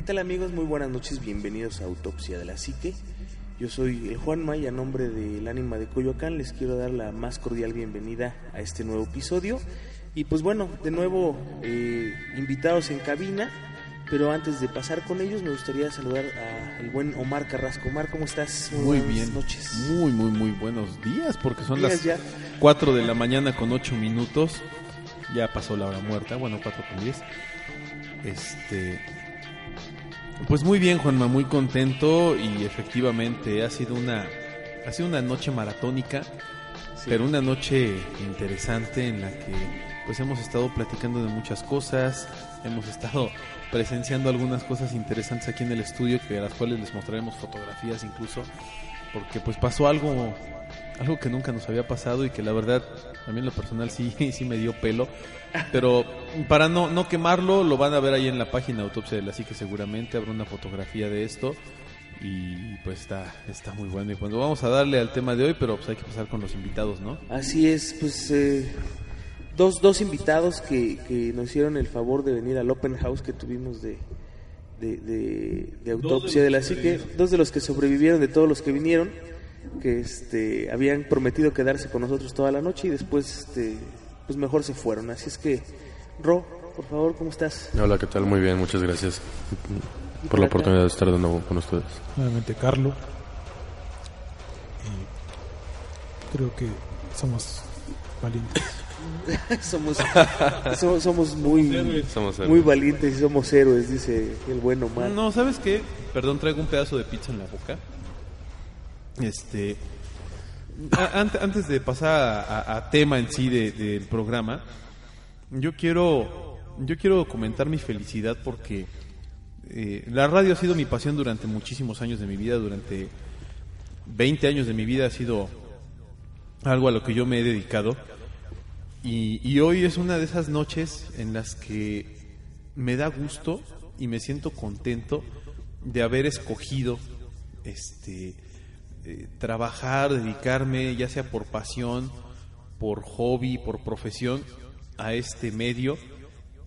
¿Qué tal amigos? Muy buenas noches, bienvenidos a Autopsia de la Psique. Yo soy el Juan May, a nombre del ánima de Coyoacán les quiero dar la más cordial bienvenida a este nuevo episodio. Y pues bueno, de nuevo eh, invitados en cabina, pero antes de pasar con ellos me gustaría saludar al buen Omar Carrasco. Omar, ¿cómo estás? Muy buenas bien. noches. Muy, muy, muy buenos días, porque son Días las ya. 4 de la mañana con 8 minutos. Ya pasó la hora muerta, bueno, 4 con 10. Este. Pues muy bien, Juanma, muy contento y efectivamente ha sido una ha sido una noche maratónica, pero una noche interesante en la que pues hemos estado platicando de muchas cosas, hemos estado presenciando algunas cosas interesantes aquí en el estudio que a las cuales les mostraremos fotografías incluso porque pues pasó algo algo que nunca nos había pasado y que la verdad a mí en lo personal sí sí me dio pelo pero para no no quemarlo lo van a ver ahí en la página autopsia de la psique seguramente habrá una fotografía de esto y pues está está muy bueno. Y pues vamos a darle al tema de hoy pero pues hay que pasar con los invitados no Así es, pues eh, dos, dos invitados que, que nos hicieron el favor de venir al open house que tuvimos de, de, de- de autopsia de, la psique, dos de los que sobrevivieron de todos los que vinieron, que este, habían prometido quedarse con nosotros toda la noche y después este, pues mejor se fueron. Así es que, Ro, por favor, ¿cómo estás? Hola, ¿qué tal? Muy bien, muchas gracias por la acá. oportunidad de estar de nuevo con ustedes. nuevamente Carlo. Y creo que somos valientes. somos, so- somos muy, Somos héroes. muy valientes y somos héroes, dice el buen Omar. No, ¿sabes qué? Perdón, traigo un pedazo de pizza en la boca. Este. a- ant- antes de pasar a, tema en sí de- del programa, yo quiero, yo quiero comentar mi felicidad porque eh, la radio ha sido mi pasión durante muchísimos años de mi vida, durante 20 años de mi vida ha sido algo a lo que yo me he dedicado. Y, y hoy es una de esas noches en las que me da gusto y me siento contento de haber escogido este eh, trabajar, dedicarme, ya sea por pasión, por hobby, por profesión, a este medio.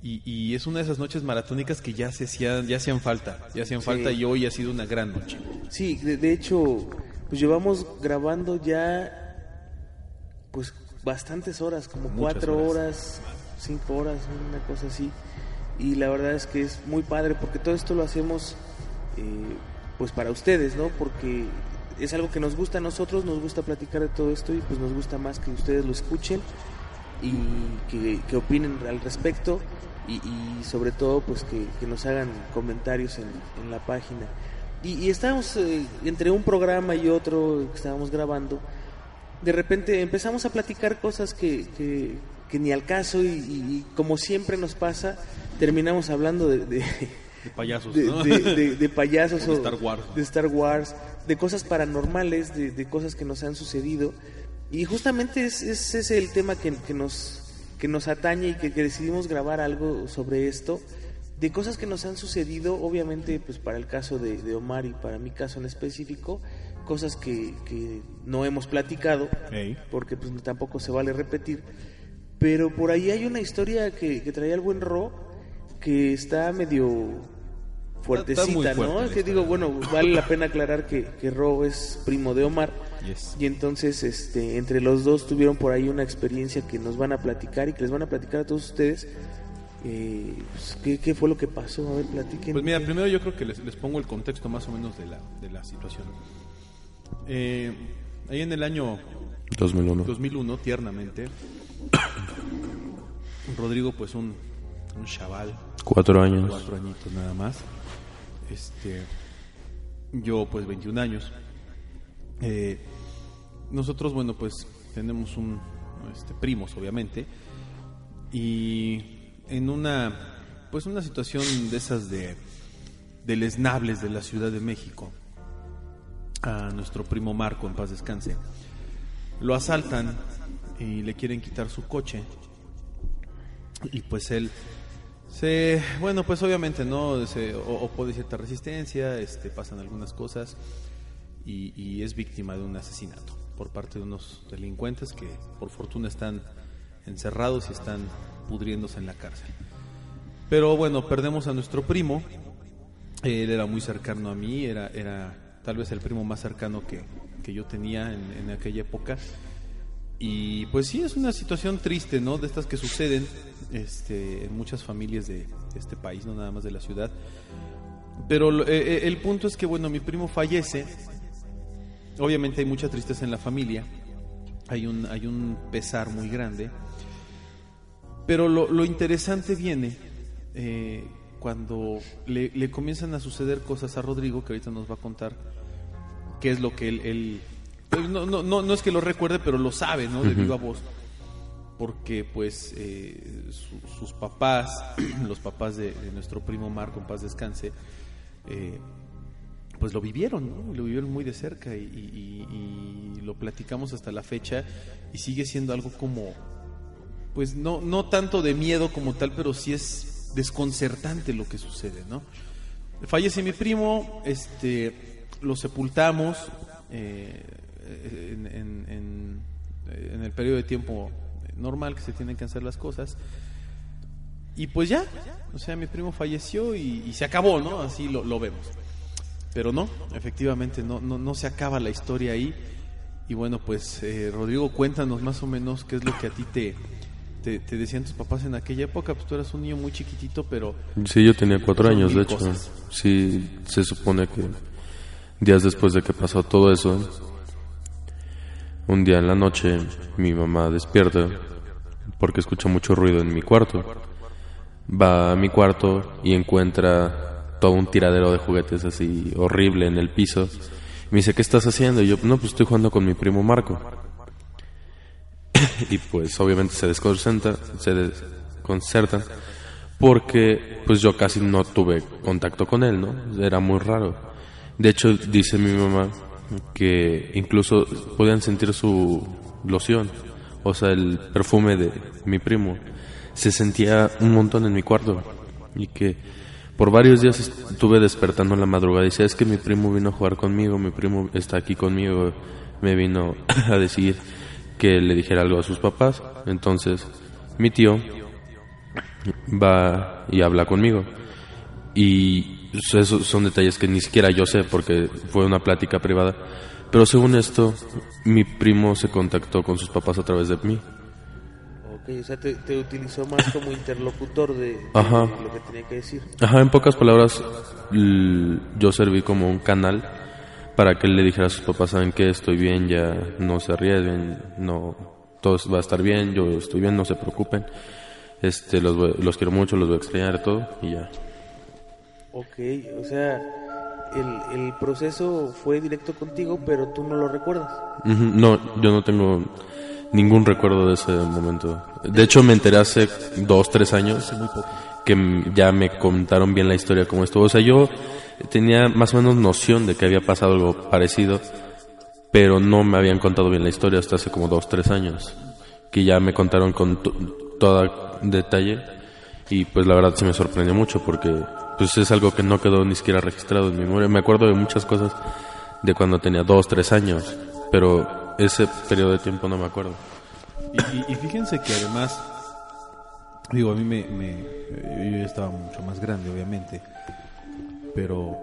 Y, y es una de esas noches maratónicas que ya se hacían, ya hacían falta, ya hacían falta y hoy ha sido una gran noche. Sí, de, de hecho, pues llevamos grabando ya pues bastantes horas, como Muchas cuatro horas. horas. cinco horas, una cosa así. Y la verdad es que es muy padre porque todo esto lo hacemos eh, pues para ustedes, ¿no? Porque es algo que nos gusta a nosotros, nos gusta platicar de todo esto y pues nos gusta más que ustedes lo escuchen y que, que opinen al respecto y, y sobre todo pues que, que nos hagan comentarios en, en la página. Y, y estábamos eh, entre un programa y otro que estábamos grabando, de repente empezamos a platicar cosas que, que, que ni al caso y, como siempre nos pasa, terminamos hablando de, de, De payasos, de, ¿no? de- de- de payasos O de o Star Wars. de Star Wars, de cosas paranormales, de, de cosas que nos han sucedido. Y justamente es, es ese el tema que, que nos, que nos atañe y que, que decidimos grabar algo sobre esto, de cosas que nos han sucedido, obviamente pues para el caso de, de Omar y para mi caso en específico, cosas que, que no hemos platicado, porque pues tampoco se vale repetir. Pero por ahí hay una historia que, que traía el buen Ro, que está medio fuertecita, Está muy fuerte ¿no? la Que digo, bueno, vale la pena aclarar que, que Ro es primo de Omar. Yes. Y entonces, este, entre los dos tuvieron por ahí una experiencia que nos van a platicar y que les van a platicar a todos ustedes. Eh, pues, ¿qué, qué fue lo que pasó? A ver, platiquen. Pues mira, primero yo creo que les, les pongo el contexto más o menos de la, de la situación. Eh, ahí en el año 2001. 2001, tiernamente, Rodrigo, pues un, un chaval, Cuatro años. cuatro añitos nada más. Este, yo, pues 21 años. Eh, nosotros, bueno, pues tenemos un este, primos, obviamente, y en una, pues una situación de esas de deleznables de la Ciudad de México, a nuestro primo Marco, en paz descanse, lo asaltan y le quieren quitar su coche y pues él se bueno pues obviamente no se o- opone cierta resistencia este pasan algunas cosas y, es víctima de un asesinato por parte de unos delincuentes que por fortuna están encerrados y están pudriéndose en la cárcel. Pero bueno perdemos a nuestro primo. Él era muy cercano a mí era era tal vez el primo más cercano que, que yo tenía en, en aquella época y pues sí, es una situación triste, ¿no? De estas que suceden este, en muchas familias de, este país, no nada más de la ciudad. Pero eh, eh, el punto es que, bueno, mi primo fallece. Obviamente hay mucha tristeza en la familia. Hay un, hay un pesar muy grande. Pero lo, lo interesante viene eh, cuando le, le comienzan a suceder cosas a Rodrigo, que ahorita nos va a contar qué es lo que él, no, no, no, no es que lo recuerde, pero lo sabe, ¿no? De viva voz. Porque pues eh, su- sus papás, los papás de, de nuestro primo Marco, en paz descanse, eh, pues lo vivieron, ¿no? Lo vivieron muy de cerca y, y- y- y lo platicamos hasta la fecha y sigue siendo algo como, pues no, no tanto de miedo como tal, pero sí es desconcertante lo que sucede, ¿no? Fallece mi primo, este, lo sepultamos eh, en, en- en- el periodo de tiempo normal que se tienen que hacer las cosas. Y pues ya, o sea, mi primo falleció y, y se acabó, ¿no? Así lo, lo vemos. Pero no, efectivamente, no, no, no se acaba la historia ahí. Y bueno, pues eh, Rodrigo, cuéntanos más o menos qué es lo que a ti te, te, te decían tus papás en aquella época. Pues tú eras un niño muy chiquitito, pero Sí, yo tenía cuatro años, de hecho. cosas. Sí, se supone que días después de que pasó todo eso, un día en la noche mi mamá despierta porque escucha mucho ruido en mi cuarto. Va a mi cuarto y encuentra todo un tiradero de juguetes así horrible en el piso. Me dice, ¿qué estás haciendo? Y yo, no, pues estoy jugando con mi primo Marco. y pues obviamente se desconcerta, se desconcertan porque pues yo casi no tuve contacto con él, ¿no? Era muy raro. De hecho, dice mi mamá que incluso podían sentir su loción, o sea, el perfume de mi primo. Se sentía un montón en mi cuarto y que por varios días estuve despertando en la madrugada y decía, es que mi primo vino a jugar conmigo, mi primo está aquí conmigo, me vino a decir que le dijera algo a sus papás. Entonces, mi tío va y habla conmigo. Y esos son detalles que ni siquiera yo sé porque fue una plática privada. Pero según esto, mi primo se contactó con sus papás a través de mí. Ok, o sea, te, te utilizó más como interlocutor de, de Ajá. lo que tenía que decir. Ajá, en pocas palabras, yo serví como un canal para que él le dijera a sus papás, saben que estoy bien, ya no se arriesguen, no, todo va a estar bien, yo estoy bien, no se preocupen. Este, los, los quiero mucho, los voy a extrañar todo, y ya. Ok, o sea, el, el proceso fue directo contigo, pero tú no lo recuerdas. No, yo no tengo ningún recuerdo de ese momento. De hecho, me enteré hace dos, tres años que ya me contaron bien la historia como estuvo. O sea, yo tenía más o menos noción de que había pasado algo parecido, pero no me habían contado bien la historia hasta hace como dos, tres años. Que ya me contaron con to- todo detalle y pues la verdad sí me sorprendió mucho porque pues es algo que no quedó ni siquiera registrado en mi memoria. Me acuerdo de muchas cosas de cuando tenía dos, tres años, pero ese periodo de tiempo no me acuerdo. Y, fíjense que además, digo, a mí me, me- Yo estaba mucho más grande, obviamente. Pero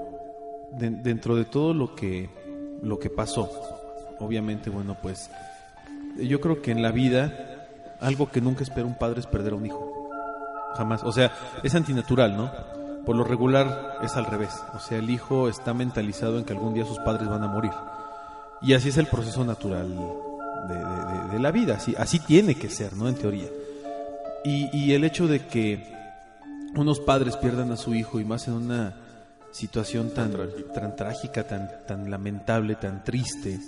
de- dentro de todo lo que, lo que pasó, obviamente, bueno, pues yo creo que en la vida algo que nunca espera un padre es perder a un hijo. Jamás. O sea, es antinatural, ¿no? Por lo regular es al revés. O sea, el hijo está mentalizado en que algún día sus padres van a morir. Y así es el proceso natural de, de- de- de la vida. Así, así tiene que ser, ¿no? En teoría. Y, y el hecho de que unos padres pierdan a su hijo y más en una situación tan, tan trágica, tan, tan lamentable, tan triste,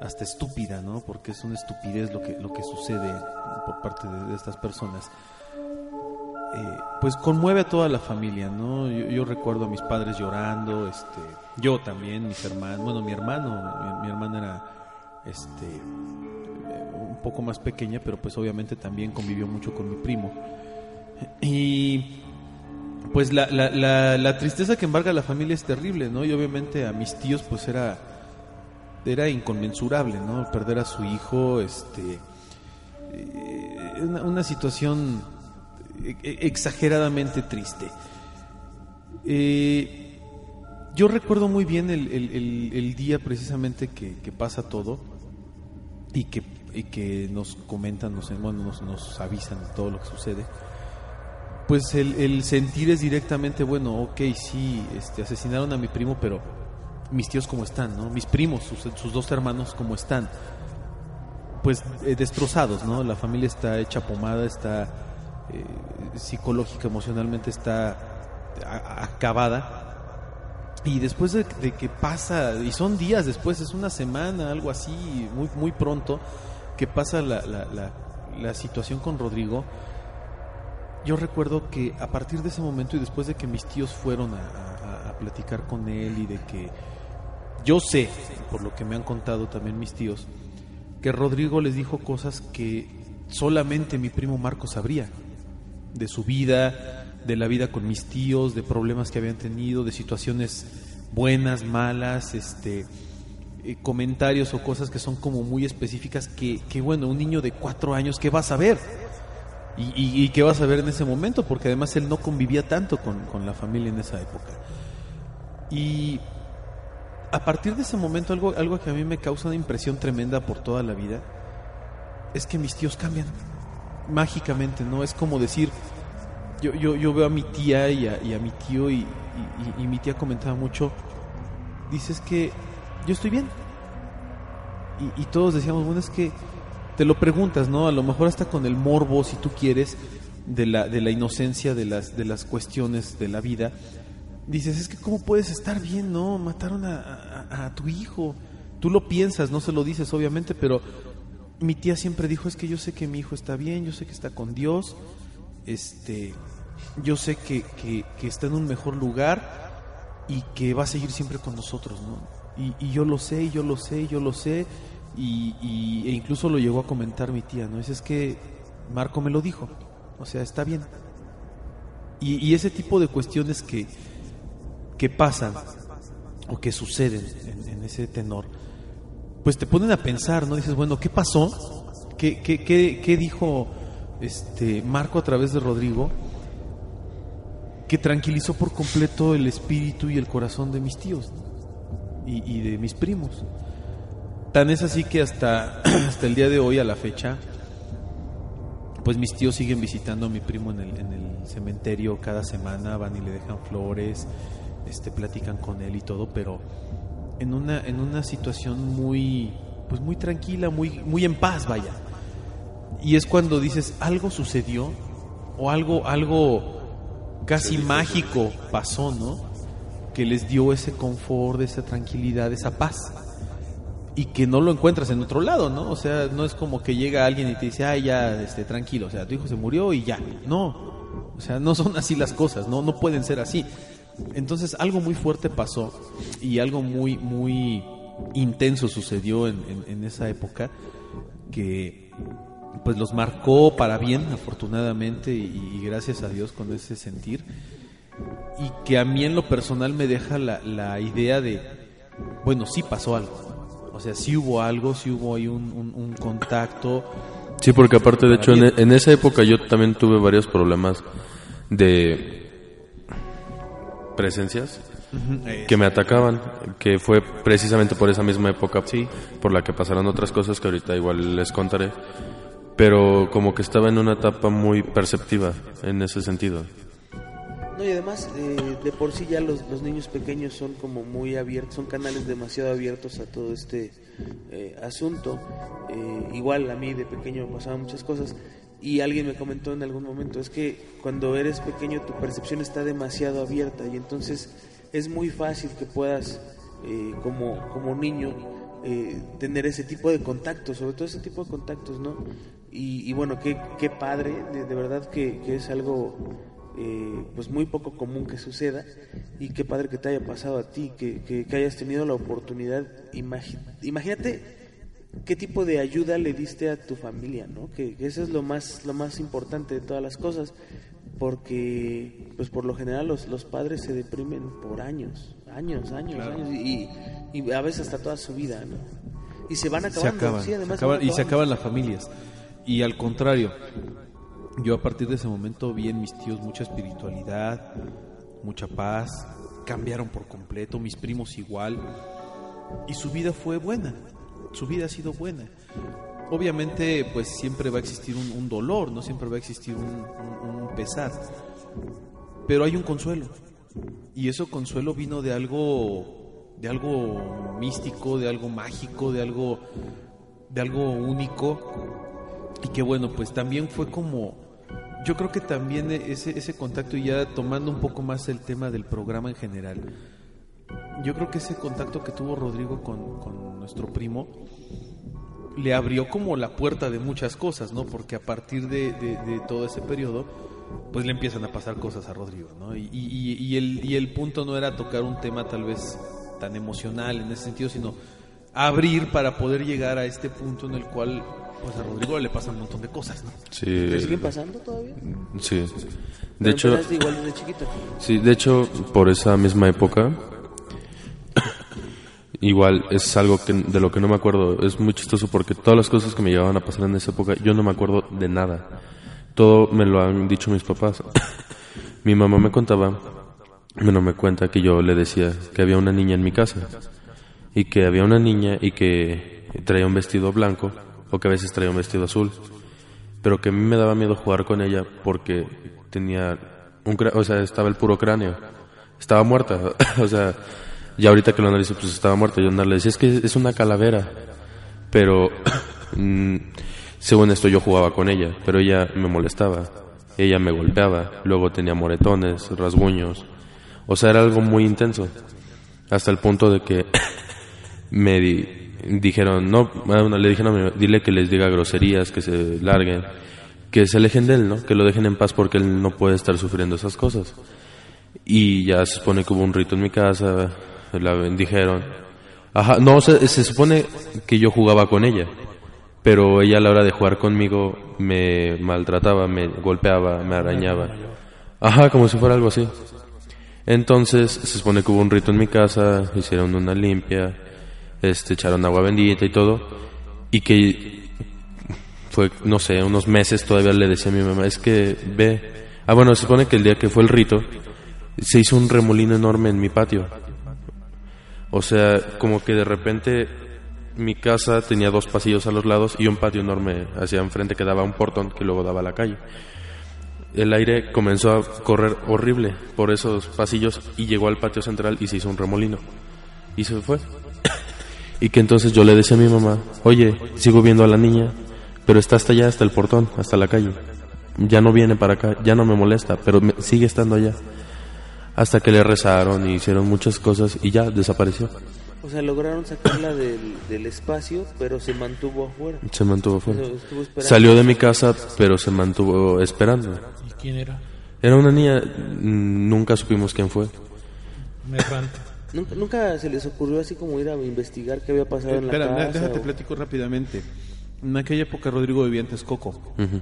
hasta estúpida, ¿no? Porque es una estupidez lo que, lo que sucede por parte de, de estas personas. Eh, pues conmueve a toda la familia, ¿no? Yo, yo recuerdo a mis padres llorando, este, yo también, mis hermanos, bueno, mi hermano, mi, hermana era, este, eh, un poco más pequeña, pero pues obviamente también convivió mucho con mi primo. Y pues la, la, tristeza que embarga a la familia es terrible, ¿no? Y obviamente a mis tíos pues era era inconmensurable, ¿no? Perder a su hijo, este eh, una, situación exageradamente triste. Eh, yo recuerdo muy bien el, día precisamente que, pasa todo y que, nos comentan, nos, bueno, nos, avisan de todo lo que sucede. Pues el, sentir es directamente, bueno, ok, sí, este, asesinaron a mi primo, pero mis tíos cómo están, ¿no? Mis primos, sus, sus dos hermanos cómo están. Pues eh, destrozados, ¿no? La familia está hecha pomada, está eh, psicológica, emocionalmente está acabada. Y después de, que pasa, y son días después, es una semana, algo así, muy, muy pronto, que pasa la, la, la, situación con Rodrigo, yo recuerdo que a partir de ese momento y después de que mis tíos fueron a- a platicar con él y de que yo sé, por lo que me han contado también mis tíos, que Rodrigo les dijo cosas que solamente mi primo Marco sabría, de su vida, de la vida con mis tíos, de problemas que habían tenido, de situaciones buenas, malas, este eh, comentarios o cosas que son como muy específicas que, que bueno, un niño de cuatro años, ¿qué va a saber? Y, y, qué va a saber en ese momento, porque además él no convivía tanto con, con la familia en esa época. Y a partir de ese momento, algo, algo que a mí me causa una impresión tremenda por toda la vida, es que mis tíos cambian mágicamente, ¿no? Es como decir, yo, yo, yo veo a mi tía y a, mi tío y, mi tía comentaba mucho, dices que yo estoy bien. Y, todos decíamos, bueno, es que te lo preguntas, ¿no? A lo mejor hasta con el morbo, si tú quieres, de la, de la inocencia de las, de las cuestiones de la vida. Dices, es que cómo puedes estar bien, ¿no? Mataron a- a tu hijo. Tú lo piensas, no se lo dices, obviamente, pero mi tía siempre dijo, es que yo sé que mi hijo está bien, yo sé que está con Dios, este, yo sé que, que, está en un mejor lugar y que va a seguir siempre con nosotros, ¿no? Y, yo lo sé, y yo lo sé, y yo lo sé, y, e incluso lo llegó a comentar mi tía, ¿no? Dice, es que Marco me lo dijo, o sea, está bien. Y, y ese tipo de cuestiones que, que pasan o que suceden en, en ese tenor, pues te ponen a pensar, ¿no? Dices, bueno, ¿qué pasó? ¿Qué, qué, qué, qué dijo este Marco a través de Rodrigo? Que tranquilizó por completo el espíritu y el corazón de mis tíos y, y de mis primos. Tan es así que hasta, hasta el día de hoy, a la fecha, pues mis tíos siguen visitando a mi primo en el, en el cementerio cada semana, van y le dejan flores, este, platican con él y todo, pero en una, en una situación muy, pues muy tranquila, muy, muy en paz, vaya. Y es cuando dices, algo sucedió, o algo, algo casi mágico pasó, ¿no? Que les dio ese confort, esa tranquilidad, esa paz. Y que no lo encuentras en otro lado, ¿no? O sea, no es como que llega alguien y te dice, ay, ya, este, tranquilo, o sea, tu hijo se murió y ya. No, o sea, no son así las cosas, no, no pueden ser así. Entonces, algo muy fuerte pasó y algo muy, muy intenso sucedió en, en- en esa época que pues los marcó para bien, afortunadamente, y, y gracias a Dios con ese sentir. Y que a mí en lo personal me deja la, la idea de, bueno, sí pasó algo. O sea, sí hubo algo, sí hubo ahí un, un- un contacto. Sí, porque aparte, de hecho, en, en esa época yo también tuve varios problemas de presencias que me atacaban, que fue precisamente por esa misma época por la que pasaron otras cosas que ahorita igual les contaré, pero como que estaba en una etapa muy perceptiva en ese sentido. No, y además, eh, de por sí ya los, los niños pequeños son como muy abiertos, son canales demasiado abiertos a todo este eh, asunto. Eh, igual a mí de pequeño me pasaban muchas cosas y alguien me comentó en algún momento, es que cuando eres pequeño tu percepción está demasiado abierta y entonces es muy fácil que puedas eh, como, como niño eh, tener ese tipo de contactos, sobre todo ese tipo de contactos, ¿no? Y, bueno, qué, qué padre, de, de verdad que, que es algo eh, pues muy poco común que suceda y qué padre que te haya pasado a ti, que, que, que hayas tenido la oportunidad. Imagínate qué tipo de ayuda le diste a tu familia, ¿no? Que, que eso es lo más, lo más importante de todas las cosas, porque pues por lo general los, los padres se deprimen por años, años, años, años y, y a veces hasta toda su vida, ¿no? Y se van se acabando, acaban, sí, además se acaban- van y se acaban las familias. Y al contrario, yo a partir de ese momento vi en mis tíos mucha espiritualidad, mucha paz, cambiaron por completo, mis primos igual, y su vida fue buena, su vida ha sido buena. Obviamente, pues siempre va a existir un, dolor, no siempre va a existir un, pesar, pero hay un consuelo, y ese consuelo vino de algo, de algo místico, de algo mágico, de algo de algo único. Y que bueno pues también fue como yo creo que también ese ese contacto ya tomando un poco más el tema del programa en general yo creo que ese contacto que tuvo Rodrigo con, con nuestro primo le abrió como la puerta de muchas cosas, ¿no? Porque a partir de, de- de todo ese periodo, pues le empiezan a pasar cosas a Rodrigo, ¿no? Y, y- y- y el, y el punto no era tocar un tema tal vez tan emocional en ese sentido, sino abrir para poder llegar a este punto en el cual, pues a Rodrigo le pasan un montón de cosas, ¿no? ¿Te Sí, siguen pasando todavía? sí. De Pero hecho, igual desde chiquito. Sí, de hecho, por esa misma época, igual es algo que, de lo que no me acuerdo. Es muy chistoso porque todas las cosas que me llegaban a pasar en esa época, yo no me acuerdo de nada. Todo me lo han dicho mis papás. mi mamá me contaba, bueno, me cuenta que yo le decía que había una niña en mi casa. Y que había una niña y que traía un vestido blanco, o que a veces traía un vestido azul pero que a mí me daba miedo jugar con ella porque tenía un cra- o sea, estaba el puro cráneo. Estaba muerta, o sea, ya ahorita que lo analizo pues estaba muerta. Yo le decía, es que es una calavera. Pero mm, según esto yo jugaba con ella, pero ella me molestaba. Ella me golpeaba, luego tenía moretones, rasguños. O sea, era algo muy intenso. Hasta el punto de que me di- dijeron, no, bueno, le dijeron dile que les diga groserías, que se larguen, que se alejen de él, ¿no? Que lo dejen en paz porque él no puede estar sufriendo esas cosas. Y ya se supone que hubo un rito en mi casa, la bendijeron. Ajá, no, se, se supone que yo jugaba con ella, pero ella a la hora de jugar conmigo me maltrataba, me golpeaba, me arañaba. Ajá, como si fuera algo así. Entonces se supone que hubo un rito en mi casa, hicieron una limpia, este, echaron agua bendita y todo, y que fue, no sé, unos meses todavía le decía a mi mamá, es que ve, ah bueno, se supone que el día que fue el rito, se hizo un remolino enorme en mi patio. O sea, como que de repente mi casa tenía dos pasillos a los lados y un patio enorme hacia enfrente que daba un portón que luego daba a la calle el aire comenzó a correr horrible por esos pasillos y llegó al patio central y se hizo un remolino. Y se fue. y que entonces yo le decía a mi mamá, oye, sigo viendo a la niña, pero está hasta allá, hasta el portón, hasta la calle. Ya no viene para acá, ya no me molesta, pero me- sigue estando allá. Hasta que le rezaron y hicieron muchas cosas y ya desapareció. O sea, lograron sacarla del, del espacio, pero se mantuvo afuera. Se mantuvo fuera. O sea, estuvo esperando. Salió de mi casa, pero se mantuvo esperando. ¿Y quién era? Era una niña, mm, nunca supimos quién fue. Me errante. ¿Nunca, nunca se les ocurrió así como ir a investigar qué había pasado en la Espera, casa? déjate o- platico rápidamente. En aquella época Rodrigo vivía en Texcoco, Ujú.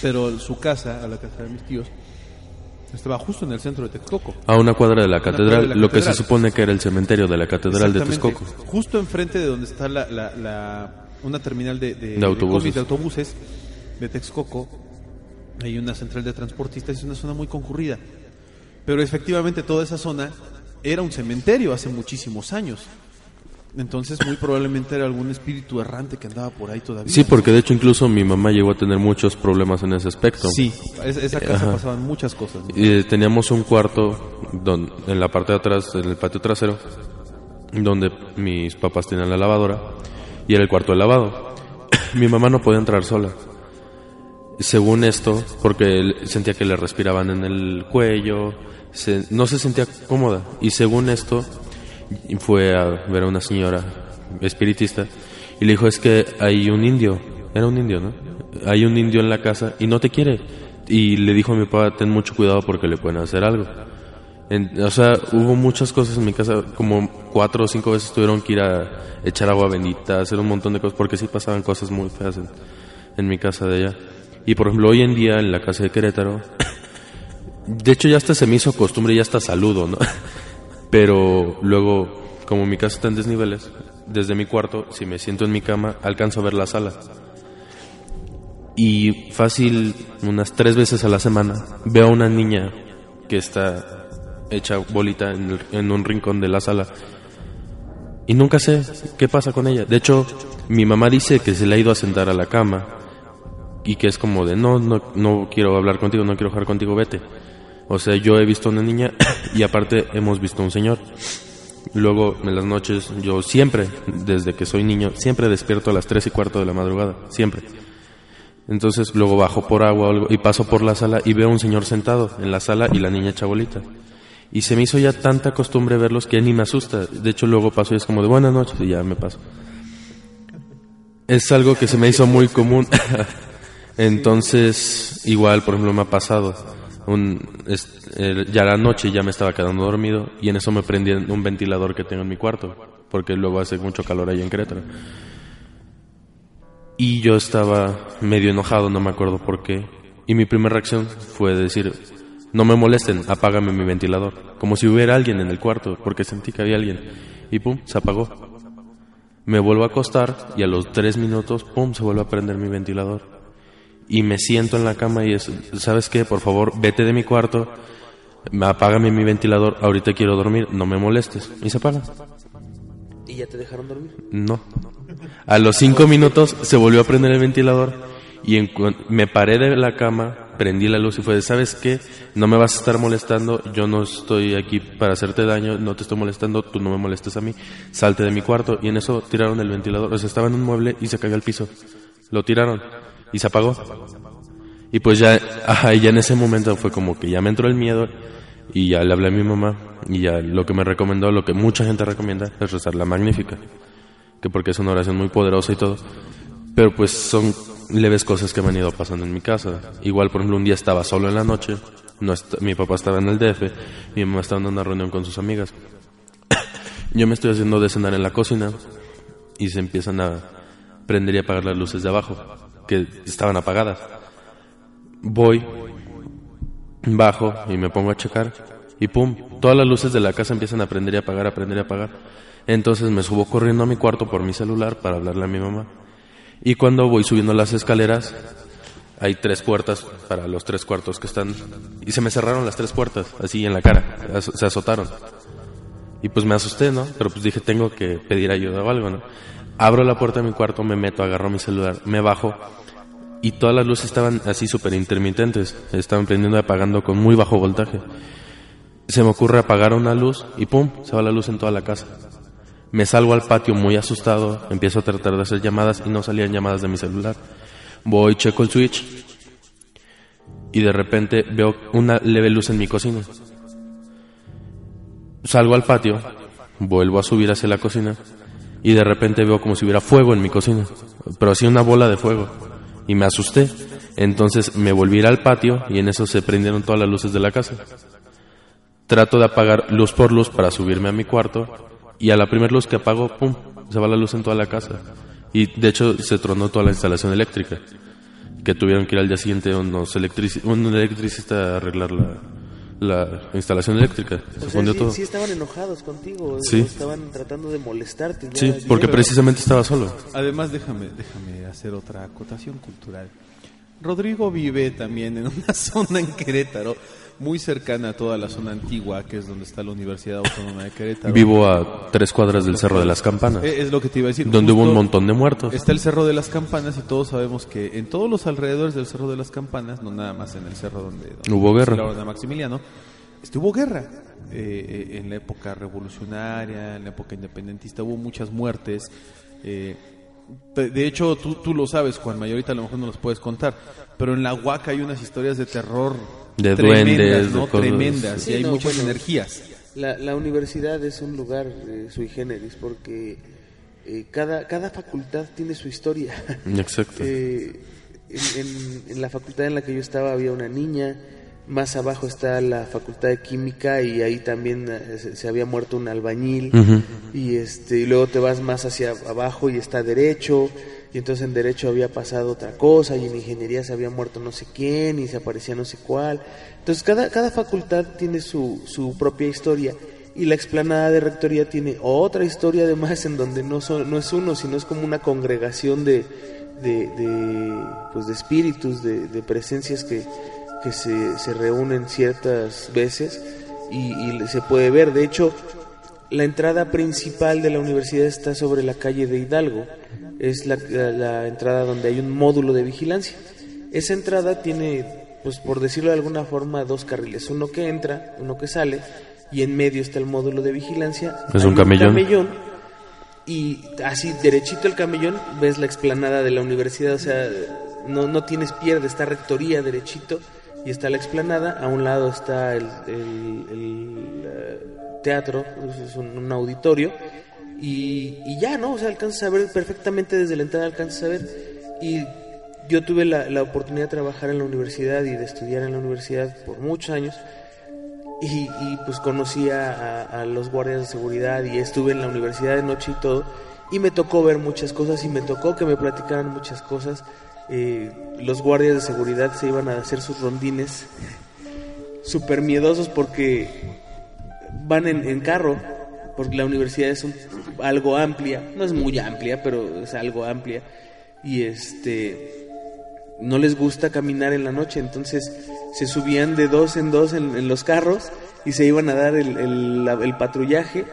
pero su casa, a la casa de mis tíos, Estaba justo en el centro de Texcoco. A una cuadra de la catedral, de la lo que se supone que era el cementerio de la catedral de. Texcoco. Justo enfrente de donde está la, la- la- una terminal de, de, De autobuses. de autobuses de Texcoco. Hay una central de transportistas, es una zona muy concurrida. Pero efectivamente toda esa zona era un cementerio hace muchísimos años. Entonces muy probablemente era algún espíritu errante que andaba por ahí todavía. Sí, porque de hecho incluso mi mamá llegó a tener muchos problemas en ese aspecto. Sí, es- esa casa Ajá. pasaban muchas cosas. ¿no? Y, eh, teníamos un cuarto don- en la parte de atrás, en el patio trasero, donde mis papás tenían la lavadora y era el cuarto de lavado. Mi mamá no podía entrar sola. Según esto, porque sentía que le respiraban en el cuello, se- no se sentía cómoda. Y según esto, fue a ver a una señora espiritista y le dijo, es que hay un indio, era un indio, ¿no? Hay un indio en la casa y no te quiere. Y le dijo a mi papá, ten mucho cuidado porque le pueden hacer algo. En- o sea, hubo muchas cosas en mi casa, como cuatro o cinco veces tuvieron que ir a echar agua bendita, hacer un montón de cosas, porque sí pasaban cosas muy feas en, en mi casa de allá. Y por ejemplo, hoy en día en la casa de Querétaro, de hecho ya hasta se me hizo costumbre, ya hasta saludo, ¿no? Pero luego, como mi casa está en desniveles, desde mi cuarto, si me siento en mi cama, alcanzo a ver la sala. Y fácil, unas tres veces a la semana, veo a una niña que está hecha bolita en, un rincón de la sala. Y nunca sé qué pasa con ella. De hecho, mi mamá dice que se le ha ido a sentar a la cama y que es como de, no, no, no quiero hablar contigo, no quiero jugar contigo, vete. O sea, yo he visto una niña y aparte hemos visto un señor. Luego, en las noches, yo siempre, desde que soy niño, siempre despierto a las tres y cuarto de la madrugada, siempre. Entonces, luego bajo por agua o algo y paso por la sala y veo un señor sentado en la sala y la niña chabolita. Y se me hizo ya tanta costumbre verlos que ni me asusta. De hecho, luego paso y es como de buenas noches y ya me paso. Es algo que se me hizo muy común. Entonces, igual, por ejemplo, me ha pasado. Un, ya la noche ya me estaba quedando dormido y en eso me prendí en un ventilador que tengo en mi cuarto, porque luego hace mucho calor ahí en Querétaro. Y yo estaba medio enojado, no me acuerdo por qué. Y mi primera reacción fue decir, no me molesten, apágame mi ventilador. Como si hubiera alguien en el cuarto, porque sentí que había alguien. Y pum, se apagó. Me vuelvo a acostar y a los tres minutos, pum, se vuelve a prender mi ventilador. Y me siento en la cama y es, ¿sabes qué? Por favor, vete de mi cuarto, me apágame mi ventilador, ahorita quiero dormir, no me molestes. Y se apaga. ¿Y ya te dejaron dormir? No. A los cinco minutos se volvió a prender el ventilador y en me paré de la cama, prendí la luz y fue de, ¿sabes qué? No me vas a estar molestando, yo no estoy aquí para hacerte daño, no te estoy molestando, tú no me molestes a mí, salte de mi cuarto. Y en eso tiraron el ventilador, o sea, estaba en un mueble y se cayó al piso. Lo tiraron y se apagó. Y pues ya, ajá, ya en ese momento fue como que ya me entró el miedo y ya le hablé a mi mamá y ya lo que me recomendó, lo que mucha gente recomienda es rezar la magnífica que porque es una oración muy poderosa y todo. Pero pues son leves cosas que me han ido pasando en mi casa. Igual, por ejemplo, un día estaba solo en la noche, no mi papá estaba en el DF, mi mamá estaba en una reunión con sus amigas. Yo me estoy haciendo de cenar en la cocina y se empiezan a prender y apagar las luces de abajo, que estaban apagadas. Voy, bajo y me pongo a checar y pum, todas las luces de la casa empiezan a prender y apagar, a prender y apagar. Entonces me subo corriendo a mi cuarto por mi celular para hablarle a mi mamá. Y cuando voy subiendo las escaleras, hay tres puertas para los tres cuartos que están... Y se me cerraron las tres puertas, así en la cara, se azotaron. Y pues me asusté, ¿no? Pero pues dije, tengo que pedir ayuda o algo, ¿no? Abro la puerta de mi cuarto, me meto, agarro mi celular, me bajo y todas las luces estaban así súper intermitentes, estaban prendiendo y apagando con muy bajo voltaje. Se me ocurre apagar una luz y pum, se va la luz en toda la casa. Me salgo al patio muy asustado, empiezo a tratar de hacer llamadas y no salían llamadas de mi celular. Voy, checo el switch y de repente veo una leve luz en mi cocina. Salgo al patio, vuelvo a subir hacia la cocina y de repente veo como si hubiera fuego en mi cocina, pero así una bola de fuego. Y me asusté. Entonces me volví al patio y en eso se prendieron todas las luces de la casa. Trato de apagar luz por luz para subirme a mi cuarto y a la primera luz que apago, ¡pum!, se va la luz en toda la casa. Y de hecho se tronó toda la instalación eléctrica, que tuvieron que ir al día siguiente unos electrici- un electricista a arreglar la, la instalación eléctrica. O Se sea, fundió sí, todo. sí estaban enojados contigo, Sí. o estaban tratando de molestarte. Sí, ya- porque precisamente estaba solo. Además, déjame, déjame hacer otra acotación cultural. Rodrigo vive también en una zona en Querétaro, muy cercana a toda la zona antigua, que es donde está la Universidad Autónoma de Querétaro. Vivo a tres cuadras del Cerro de las Campanas, Eh, Es lo que te iba a decir. donde hubo un montón de muertos. Está el Cerro de las Campanas y todos sabemos que en todos los alrededores del Cerro de las Campanas, no nada más en el cerro donde, donde Hubo guerra. de Maximiliano, hubo guerra. Eh, eh, en la época revolucionaria, en la época independentista, hubo muchas muertes. eh, de de hecho, tú, tú lo sabes, Juan Mayorita, a lo mejor no los puedes contar, pero en la Huaca hay unas historias de terror De tremendas, duendes, de ¿no? cosas. tremendas, Sí, y hay no, muchas bueno. energías. La, la universidad es un lugar eh, sui generis porque eh, cada, cada facultad tiene su historia. Exacto. Eh, en, en- en la facultad en la que yo estaba había una niña, más abajo está la facultad de química y ahí también eh, se, se había muerto un albañil y este y luego te vas más hacia abajo y está derecho y entonces en derecho había pasado otra cosa y en ingeniería se había muerto no sé quién y se aparecía no sé cuál. Entonces cada cada facultad tiene su su propia historia y la explanada de rectoría tiene otra historia además en donde no son no es uno sino es como una congregación de de, pues de espíritus de, presencias que que se, se reúnen ciertas veces y se puede ver. De hecho la entrada principal de la universidad está sobre la calle de Hidalgo. Es la, la- la entrada donde hay un módulo de vigilancia. Esa entrada tiene, pues por decirlo de alguna forma, dos carriles. Uno que entra, uno que sale, y en medio está el módulo de vigilancia. Es un camellón. y así derechito el camellón ves la explanada de la universidad. O sea, no, no tienes pierde, está rectoría derechito y está la explanada. A un lado está el, el- el, eh, teatro, es un, un auditorio. Y, y ya, ¿no? O sea, alcanzas a ver perfectamente desde la entrada, alcanzas a ver. Y yo tuve la, la oportunidad de trabajar en la universidad y de estudiar en la universidad por muchos años. Y, y, pues conocí a, a- los guardias de seguridad y estuve en la universidad de noche y todo. Y me tocó ver muchas cosas y me tocó que me platicaran muchas cosas. Eh, los guardias de seguridad se iban a hacer sus rondines súper miedosos porque van en, carro, porque la universidad es un- algo amplia, no es muy amplia, pero es algo amplia. Y este no les gusta caminar en la noche, entonces se subían de dos en dos en, los carros y se iban a dar el, el patrullaje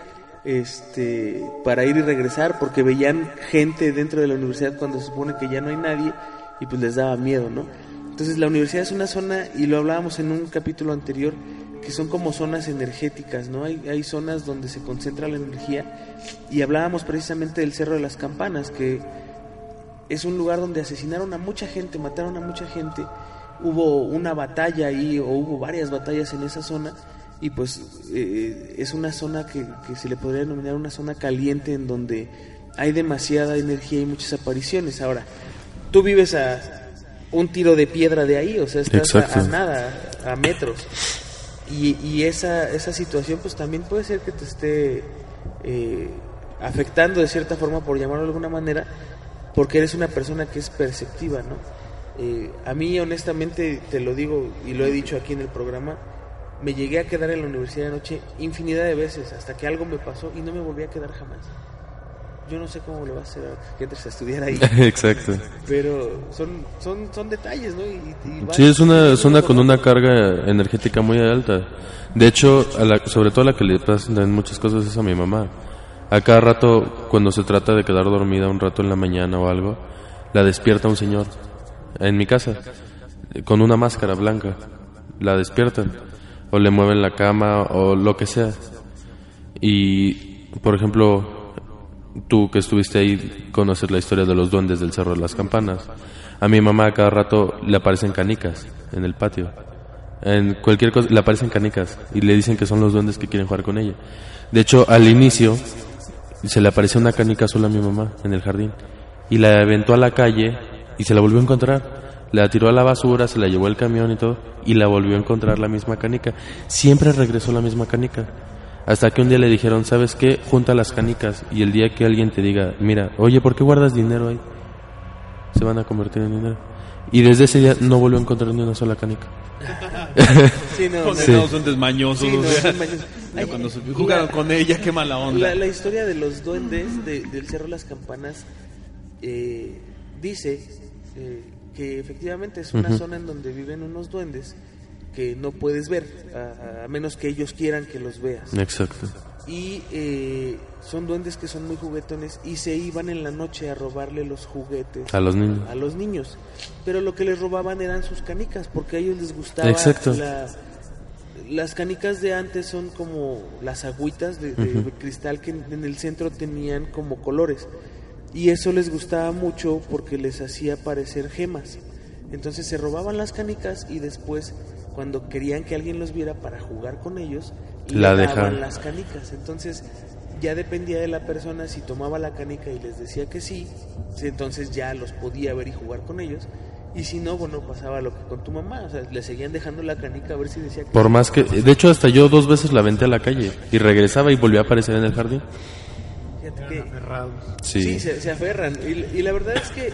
este para ir y regresar porque veían gente dentro de la universidad cuando se supone que ya no hay nadie y pues les daba miedo, ¿no? Entonces la universidad es una zona, y lo hablábamos en un capítulo anterior, que son como zonas energéticas, ¿no? Hay, hay zonas donde se concentra la energía y hablábamos precisamente del Cerro de las Campanas, que es un lugar donde asesinaron a mucha gente, mataron a mucha gente, hubo una batalla ahí o hubo varias batallas en esa zona y pues eh, es una zona que, que se le podría denominar una zona caliente en donde hay demasiada energía y muchas apariciones. Ahora, tú vives a un tiro de piedra de ahí, o sea, estás a, nada, a metros. Y, y esa, esa situación pues también puede ser que te esté eh, afectando de cierta forma, por llamarlo de alguna manera, porque eres una persona que es perceptiva, ¿no? Eh, a mí honestamente, te lo digo y lo he dicho aquí en el programa, me llegué a quedar en la universidad de noche infinidad de veces hasta que algo me pasó y no me volví a quedar jamás. Yo no sé cómo le vas a hacer que entres a estudiar ahí, Exacto. pero son, son, son detalles, ¿no? Y, Sí, es una zona con una carga energética muy alta. De hecho, a la- sobre todo a la que le pasan muchas cosas es a mi mamá. A cada rato, cuando se trata de quedar dormida un rato en la mañana o algo, la despierta un señor en mi casa con una máscara blanca. La despiertan o le mueven la cama o lo que sea. Y, por ejemplo, tú que estuviste ahí conoces la historia de los duendes del Cerro de las Campanas. A mi mamá a cada rato le aparecen canicas en el patio. En cualquier cosa le aparecen canicas y le dicen que son los duendes que quieren jugar con ella. De hecho, al inicio se le apareció una canica sola a mi mamá en el jardín y la aventó a la calle y se la volvió a encontrar. La tiró a la basura, se la llevó el camión y todo y la volvió a encontrar la misma canica. Siempre regresó la misma canica. Hasta que un día le dijeron, ¿sabes qué? Junta las canicas y el día que alguien te diga, mira, oye, ¿por qué guardas dinero ahí? se van a convertir en dinero. Y desde ese día no volvió a encontrar ni una sola canica. Sí, no, no. Condenados son desmañosos. Sí, o no, sea, son mañosos. ya Ay, cuando se- jugaron la- con ella, qué mala onda. La, la historia de los duendes de- del Cerro Las Campanas eh, dice eh, que efectivamente es una Ujú. zona en donde viven unos duendes que no puedes ver, a, a menos que ellos quieran que los veas. Exacto. Y eh, son duendes que son muy juguetones y se iban en la noche a robarle los juguetes A los niños. a los niños. Pero lo que les robaban eran sus canicas, porque a ellos les gustaba Exacto. la- las canicas de antes son como las agüitas de, cristal que en, en el centro tenían como colores. Y eso les gustaba mucho porque les hacía parecer gemas. Entonces se robaban las canicas y después, cuando querían que alguien los viera para jugar con ellos, le La daban dejaban. las canicas. Entonces ya dependía de la persona si tomaba la canica y les decía que sí, entonces ya los podía ver y jugar con ellos. Y si no, bueno, pasaba lo que con tu mamá, o sea, le seguían dejando la canica a ver si decía que Por sí. más que... De hecho, hasta yo dos veces la aventé a la calle. Y regresaba y volvía a aparecer en el jardín. Fíjate que- Sí. Sí, se, se aferran. Y, y la verdad es que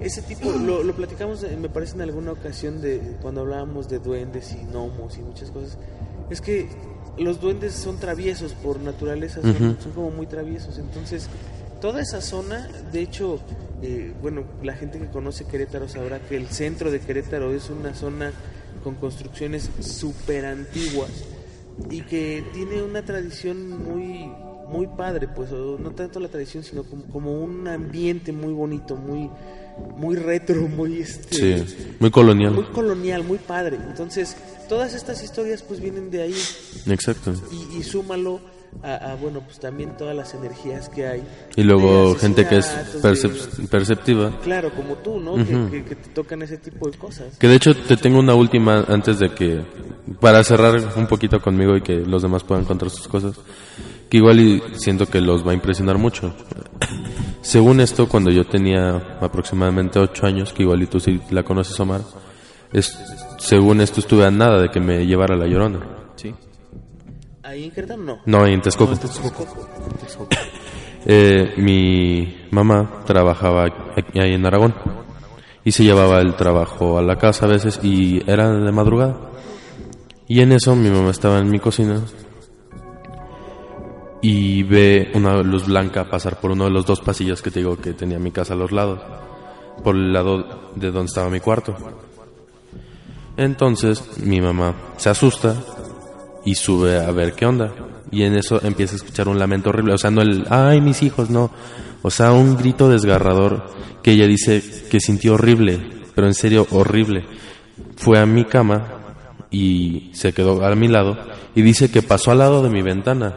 ese tipo, lo, lo platicamos, eh, me parece, en alguna ocasión de cuando hablábamos de duendes y gnomos y muchas cosas. Es que los duendes son traviesos por naturaleza, son, son como muy traviesos. Entonces, toda esa zona, de hecho, eh, bueno, la gente que conoce Querétaro sabrá que el centro de Querétaro es una zona con construcciones súper antiguas y que tiene una tradición muy muy padre pues no tanto la tradición sino como, como un ambiente muy bonito muy muy retro muy este Sí. Muy colonial. muy colonial muy padre entonces todas estas historias pues vienen de ahí Exacto. y, y súmalo a, a, bueno pues también todas las energías que hay Y luego gente que es percep- de- perceptiva. claro como tú no Ujú. que, que- que te tocan ese tipo de cosas Que de hecho te tengo una última antes de que, para cerrar un poquito conmigo y que los demás puedan contar sus cosas, que igual y siento que los va a impresionar mucho. Según esto, cuando yo tenía aproximadamente 8 años, que igual y tú sí la conoces, Omar, es, según esto estuve a nada de que me llevara la llorona. Sí. Ahí en Querétaro no No, en Texcoco. Eh, mi mamá trabajaba aquí- ahí en Aragón y se llevaba el trabajo a la casa a veces y era de madrugada. Y en eso mi mamá estaba en mi cocina y ve una luz blanca pasar por uno de los dos pasillos que te digo que tenía mi casa a los lados, por el lado de donde estaba mi cuarto. Entonces mi mamá se asusta y sube a ver qué onda. Y en eso empieza a escuchar un lamento horrible. O sea, no el, ay, mis hijos, no. O sea, un grito desgarrador que ella dice que sintió horrible, pero en serio horrible. Fue a mi cama y se quedó a mi lado y dice que pasó al lado de mi ventana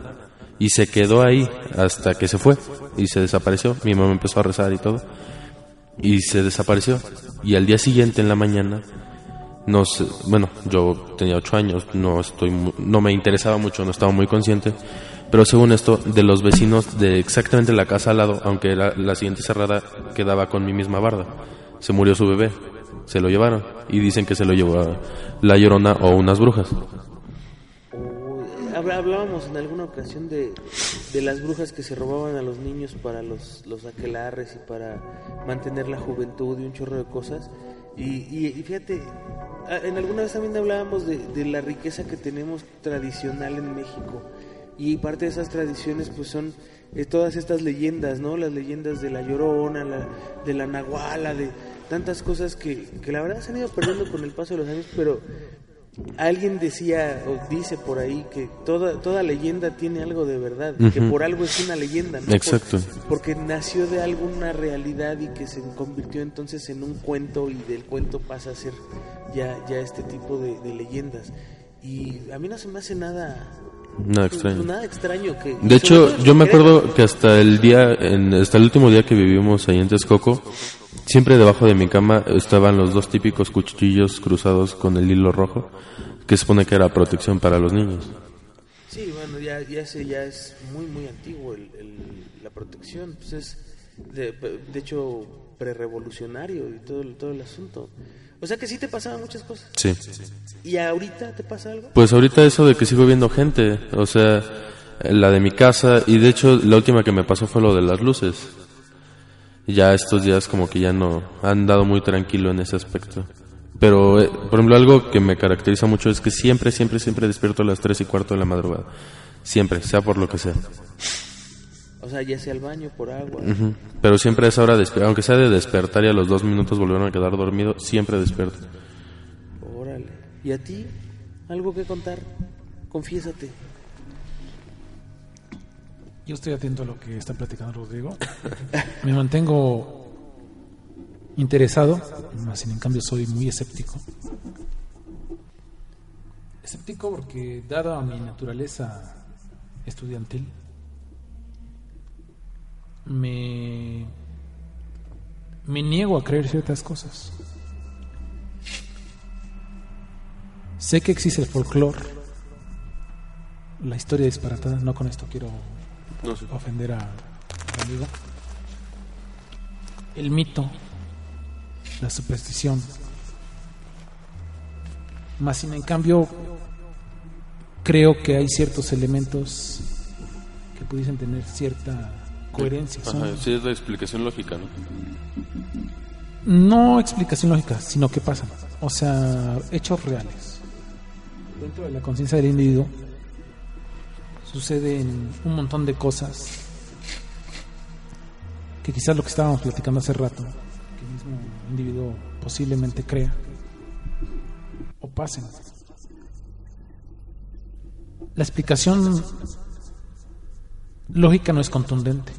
y se quedó ahí hasta que se fue y se desapareció. Mi mamá empezó a rezar y todo y se desapareció. Y al día siguiente en la mañana no bueno, yo tenía ocho años, no estoy, no me interesaba mucho, no estaba muy consciente, pero según esto, de los vecinos de exactamente la casa al lado, aunque era la siguiente cerrada quedaba con mi misma barda, se murió su bebé, se lo llevaron y dicen que se lo llevó a la llorona o unas brujas. Hablábamos en alguna ocasión de, de las brujas que se robaban a los niños para los, los aquelarres y para mantener la juventud y un chorro de cosas. Y, y- y fíjate, en alguna vez también hablábamos de, de la riqueza que tenemos tradicional en México. Y parte de esas tradiciones pues son eh, todas estas leyendas, ¿no? Las leyendas de la Llorona, la, de la Nahuala, de tantas cosas que, que la verdad se han ido perdiendo con el paso de los años, pero alguien decía o dice por ahí que toda toda leyenda tiene algo de verdad, que por algo es una leyenda, ¿no? Exacto. porque nació de alguna realidad y que se convirtió entonces en un cuento y del cuento pasa a ser ya ya este tipo de, de leyendas. Y a mí no se me hace nada Nada extraño. nada extraño que De hecho, yo me acuerdo que hasta el día, en, hasta el último día que vivimos ahí en Texcoco, siempre debajo de mi cama estaban los dos típicos cuchillos cruzados con el hilo rojo, que se supone que era protección para los niños. Sí, bueno, ya, ya, ya es muy, muy antiguo el, el- la protección. Pues es, de, de hecho, prerevolucionario y todo, todo el asunto. O sea que sí te pasaban muchas cosas. Sí. ¿Y ahorita te pasa algo? Pues ahorita eso de que sigo viendo gente, o sea, la de mi casa, y de hecho la última que me pasó fue lo de las luces. Ya estos días como que ya no han dado muy tranquilo en ese aspecto. Pero, eh, por ejemplo, algo que me caracteriza mucho es que siempre, siempre, siempre despierto a las 3 y cuarto de la madrugada. Siempre, sea por lo que sea. O sea, ya sea al baño, por agua. Pero siempre a esa hora, despe- aunque sea de despertar y a los dos minutos volver a quedar dormido, siempre despierto. Órale. ¿Y a ti? ¿Algo que contar? Confiésate. Yo estoy atento a lo que está platicando Rodrigo. Me mantengo interesado, más sin en cambio soy muy escéptico. Escéptico porque, dado a mi naturaleza estudiantil, me niego a creer ciertas cosas. Sé que existe el folclore, la historia disparatada, no con esto quiero No sé. ofender a, a amigo. El mito, la superstición. Más sin en cambio, creo que hay ciertos elementos que pudiesen tener cierta coherencia. Son- Ajá, sí, es la explicación lógica, ¿no? no explicación lógica, sino que pasan. O sea, hechos reales. Dentro de la conciencia del individuo suceden un montón de cosas que quizás lo que estábamos platicando hace rato, que el mismo individuo posiblemente crea o pasen. La explicación lógica no es contundente.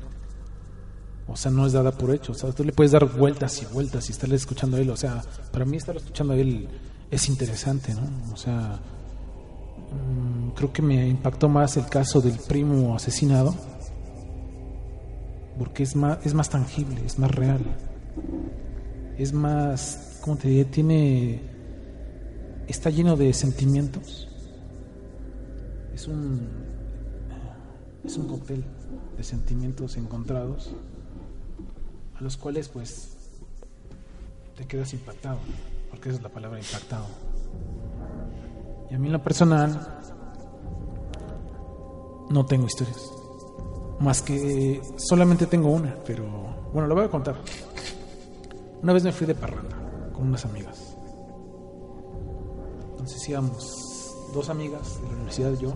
O sea, no es dada por hecho. O sea, tú le puedes dar vueltas y vueltas y estarle escuchando a él. O sea, para mí estar escuchando a él es interesante, ¿no? O sea, creo que me impactó más el caso del primo asesinado. Porque es más, es más tangible, es más real. Es más, ¿cómo te diré? Tiene, está lleno de sentimientos. Es un, es un cóctel de sentimientos encontrados a los cuales pues te quedas impactado, porque esa es la palabra impactado. Y a mí en lo personal no tengo historias, más que solamente tengo una, pero bueno, la voy a contar. Una vez me fui de parranda con unas amigas. Entonces íbamos dos amigas de la universidad yo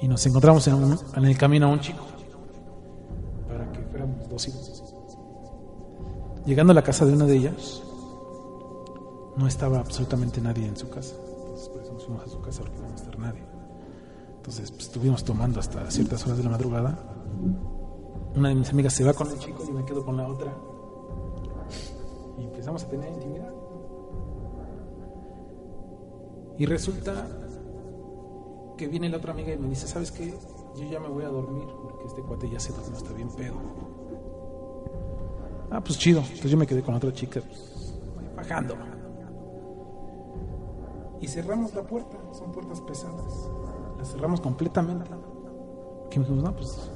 y nos encontramos en, en el camino a un chico para que fuéramos dos hijos. Llegando a la casa de una de ellas, no estaba absolutamente nadie en su casa. Fuimos a su casa porque no iba a estar nadie. Entonces, pues, estuvimos tomando hasta ciertas horas de la madrugada. Una de mis amigas se va con el chico y me quedo con la otra. Y empezamos a tener intimidad. Y resulta que viene la otra amiga y me dice, ¿sabes qué? Yo ya me voy a dormir porque este cuate ya se durmió, está bien pedo. Ah, pues chido. Entonces yo me quedé con la otra chica, pues, bajando. Y cerramos la puerta, son puertas pesadas. Las cerramos completamente. Que me dijimos, no, pues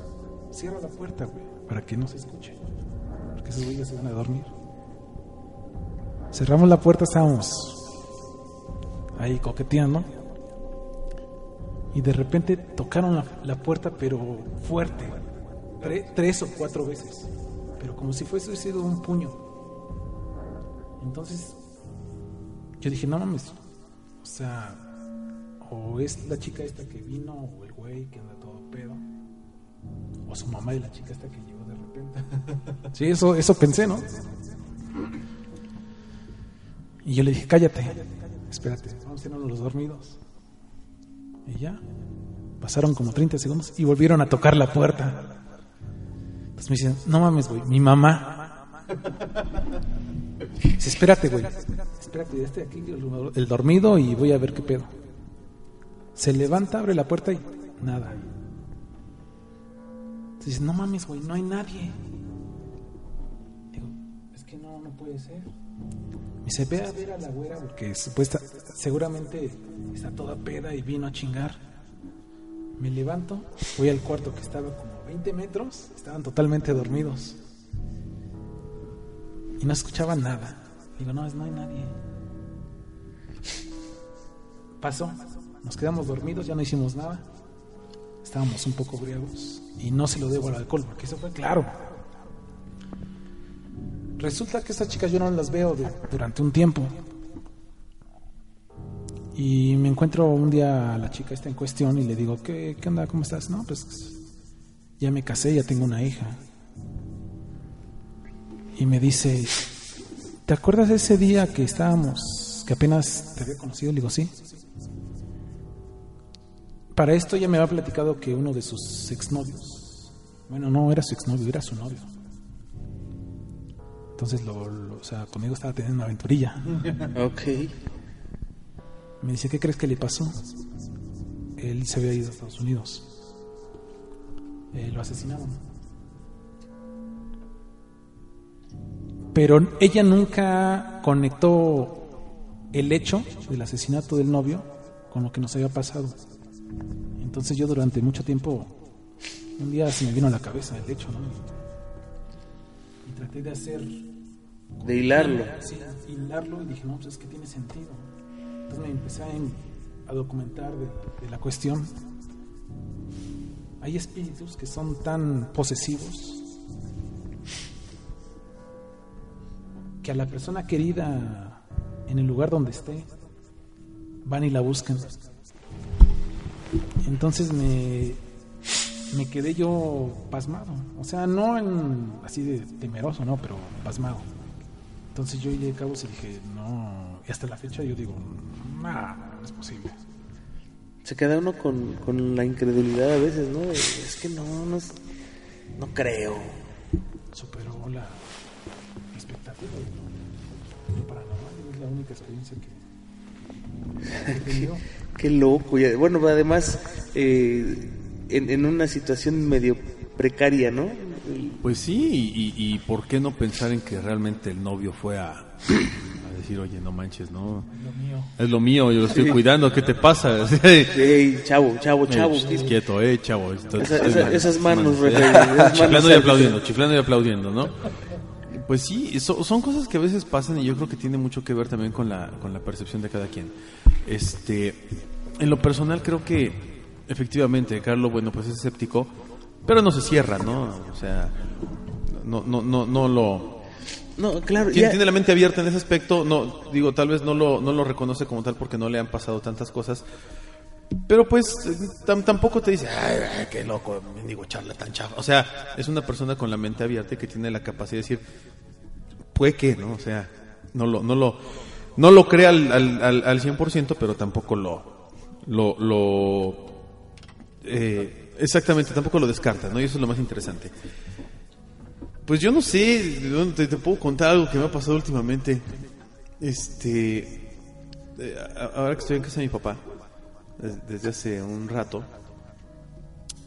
cierra la puerta, güey, para que no se escuche. Porque esos güeyes se van a dormir. Cerramos la puerta, estábamos ahí coqueteando. Y de repente tocaron la, la puerta, pero fuerte. Tre- tres o cuatro veces. Pero como si fuese sido un puño. Entonces, yo dije, no mames. O sea, o es la chica esta que vino, o el güey que anda todo pedo. O su mamá y la chica esta que llegó de repente. Sí, eso, eso pensé, ¿no? Y yo le dije, cállate, espérate, vamos a tenernos los dormidos. Y ya, pasaron como 30 segundos y volvieron a tocar la puerta. Entonces me dicen, no mames, güey, mi mamá. Dice, espérate, güey, espérate, ya estoy aquí, el, dormido y voy a ver qué pedo. Se levanta, abre la puerta y nada. Dice, no mames, güey, no hay nadie. Digo, es que no, no puede ser. Y se ve a ver a la güera porque supuesta, seguramente está toda peda y vino a chingar. Me levanto, voy al cuarto que estaba como 20 metros, estaban totalmente dormidos. Y no escuchaban nada. Digo, no, no hay nadie. Pasó, nos quedamos dormidos, ya no hicimos nada. Estábamos un poco briagos y no se lo debo al alcohol porque eso fue claro. Resulta que estas chicas yo no las veo durante un tiempo. Y me encuentro un día a la chica esta en cuestión y le digo, ¿qué, qué onda? ¿Cómo estás? No, pues ya me casé, ya tengo una hija. Y me dice, ¿te acuerdas de ese día que estábamos, que apenas te había conocido? Le digo, sí. Para esto ya me había platicado que uno de sus exnovios, bueno, no era su exnovio, era su novio. Entonces, lo, lo- o sea, conmigo estaba teniendo una aventurilla. Ok. Me dice, ¿qué crees que le pasó? Él se había ido a Estados Unidos. Eh, lo asesinaron. Pero ella nunca conectó el hecho del asesinato del novio con lo que nos había pasado. Entonces yo durante mucho tiempo, un día se me vino a la cabeza el hecho, ¿no? Y traté de hacer De hilarlo. Sí, hilarlo y dije, no, pues es que tiene sentido. Entonces me empecé a, a documentar de, de la cuestión. Hay espíritus que son tan posesivos que a la persona querida en el lugar donde esté van y la buscan. Entonces me, me quedé yo pasmado. O sea, no en, así de temeroso, no, pero pasmado. Entonces yo llegué a cabo y dije, no, y hasta la fecha yo digo, no, no es posible. Se queda uno con, con la incredulidad a veces, ¿no? Es que no, no, es- no creo. Superó la expectativa la única experiencia que tenido. Qué loco. Y, bueno, además, eh, en, en una situación medio precaria, ¿no? Pues sí, y, y- por qué no pensar en que realmente el novio fue a, a decir, oye, no manches, no, Lo mío. es lo mío, yo lo estoy cuidando, ¿qué te pasa? Ey, chavo, chavo, chavo. Eh, ¿qué- quieto, eh, chavo. Esa- estoy esas manos, esas manos chiflando y aplaudiendo, chiflando y aplaudiendo, ¿no? Pues sí, so- son cosas que a veces pasan y yo creo que tiene mucho que ver también con la, con la percepción de cada quien. Este, en lo personal creo que efectivamente Carlos, bueno, pues es escéptico, pero no se cierra, ¿no? O sea, no, no, no, no lo, No, claro, tiene, ya- tiene la mente abierta en ese aspecto. No, digo, tal vez no lo, no lo reconoce como tal porque no le han pasado tantas cosas. Pero pues tam- tampoco te dice, ay, ay, qué loco, digo, charla tan chafa. O sea, es una persona con la mente abierta y que tiene la capacidad de decir, puede que, ¿no? O sea, no lo, no lo, no lo cree al, al, al, al 100%, pero tampoco lo, lo, lo, eh, exactamente, tampoco lo descarta, ¿no? Y eso es lo más interesante. Pues yo no sé, ¿de dónde te, te puedo contar algo que me ha pasado últimamente. Este, eh, ahora que estoy en casa de mi papá, des- desde hace un rato,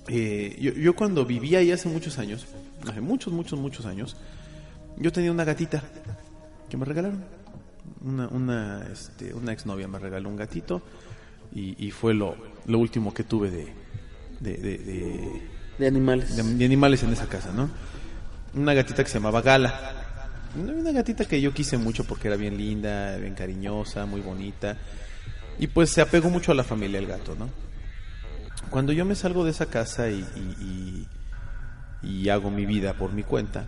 eh, yo, yo cuando vivía ahí hace muchos años, hace muchos, muchos, muchos años, yo tenía una gatita que me regalaron. Una, una, este, una exnovia me regaló un gatito y, y fue lo, lo último que tuve de, de, de- de- de animales. de, de animales en esa casa, ¿no? Una gatita que se llamaba Gala. Una una gatita que yo quise mucho porque era bien linda, bien cariñosa, muy bonita. Y pues se apegó mucho a la familia el gato, ¿no? Cuando yo me salgo de esa casa y, y- y- y hago mi vida por mi cuenta,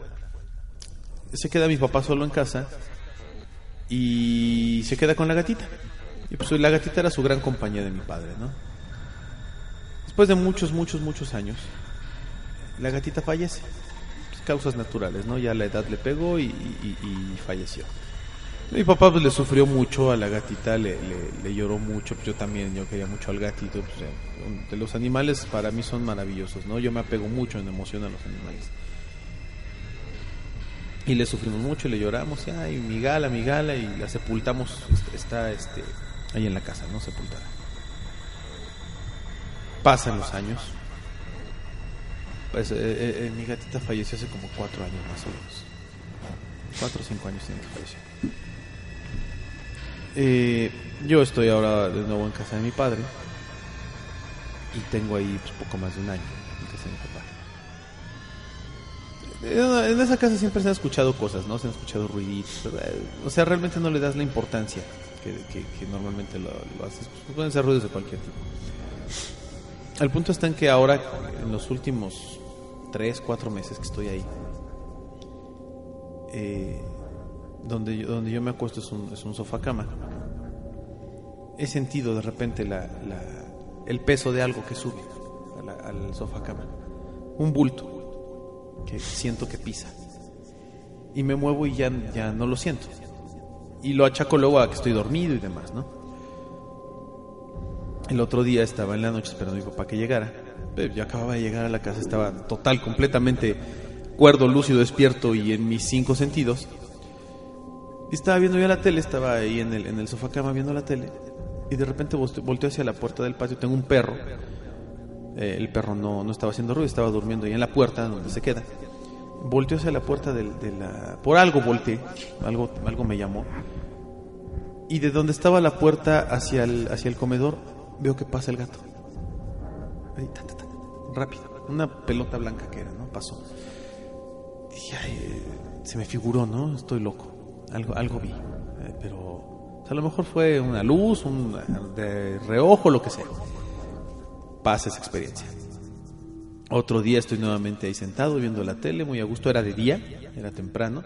se queda mi papá solo en casa y se queda con la gatita. Y pues la gatita era su gran compañía de mi padre, ¿no? Después de muchos, muchos, muchos años, la gatita fallece. Pues, causas naturales, ¿no? Ya la edad le pegó y, falleció. Mi papá pues, le sufrió mucho a la gatita, le, lloró mucho. Yo también, yo quería mucho al gatito. pues, los animales para mí son maravillosos, ¿no? Yo me apego mucho en emoción a los animales. Y le sufrimos mucho, le lloramos, y, ay, mi gala, mi gala, y la sepultamos, est- está este, ahí en la casa, ¿no? Sepultada. Pasan los años. Pues eh, eh, eh, mi gatita falleció hace como cuatro años más o menos. Cuatro o cinco años tiene que falleció. Eh, yo estoy ahora de nuevo en casa de mi padre. Y tengo ahí pues, poco más de un año en casa de mi papá. En esa casa siempre se han escuchado cosas, ¿no? Se han escuchado ruiditos. eh, O sea, realmente no le das la importancia que, que- que normalmente lo, lo haces. Pues, pueden ser ruidos de cualquier tipo. El punto está en que ahora, en los últimos 3, 4 meses que estoy ahí, eh, donde yo, donde yo me acuesto es un, es un sofá cama. He sentido de repente la, la- el peso de algo que sube a la- al sofá cama. Un bulto que siento que pisa. Y me muevo y ya, ya no lo siento. Y lo achaco luego a que estoy dormido y demás, ¿no? El otro día estaba en la noche esperando a mi papá que llegara. Yo acababa de llegar a la casa, estaba total, completamente cuerdo, lúcido, despierto y en mis cinco sentidos. Y estaba viendo yo la tele, estaba ahí en el, en el sofá cama viendo la tele. Y de repente volte- volteo hacia la puerta del patio. Tengo un perro. Eh, el perro no, no estaba haciendo ruido, estaba durmiendo ahí en la puerta donde se queda. Volteo hacia la puerta de. Por algo volteé, algo, algo me llamó. Y de donde estaba la puerta hacia el, hacia el comedor, veo que pasa el gato. Rápido. Una pelota blanca que era, ¿no? Pasó. Dije, ay, eh, se me figuró, ¿no? Estoy loco. Algo, algo vi. Eh, pero a lo mejor fue una luz, un de reojo, lo que sea. Pasa esa experiencia. Otro día estoy nuevamente ahí sentado viendo la tele, muy a gusto, era de día, era temprano.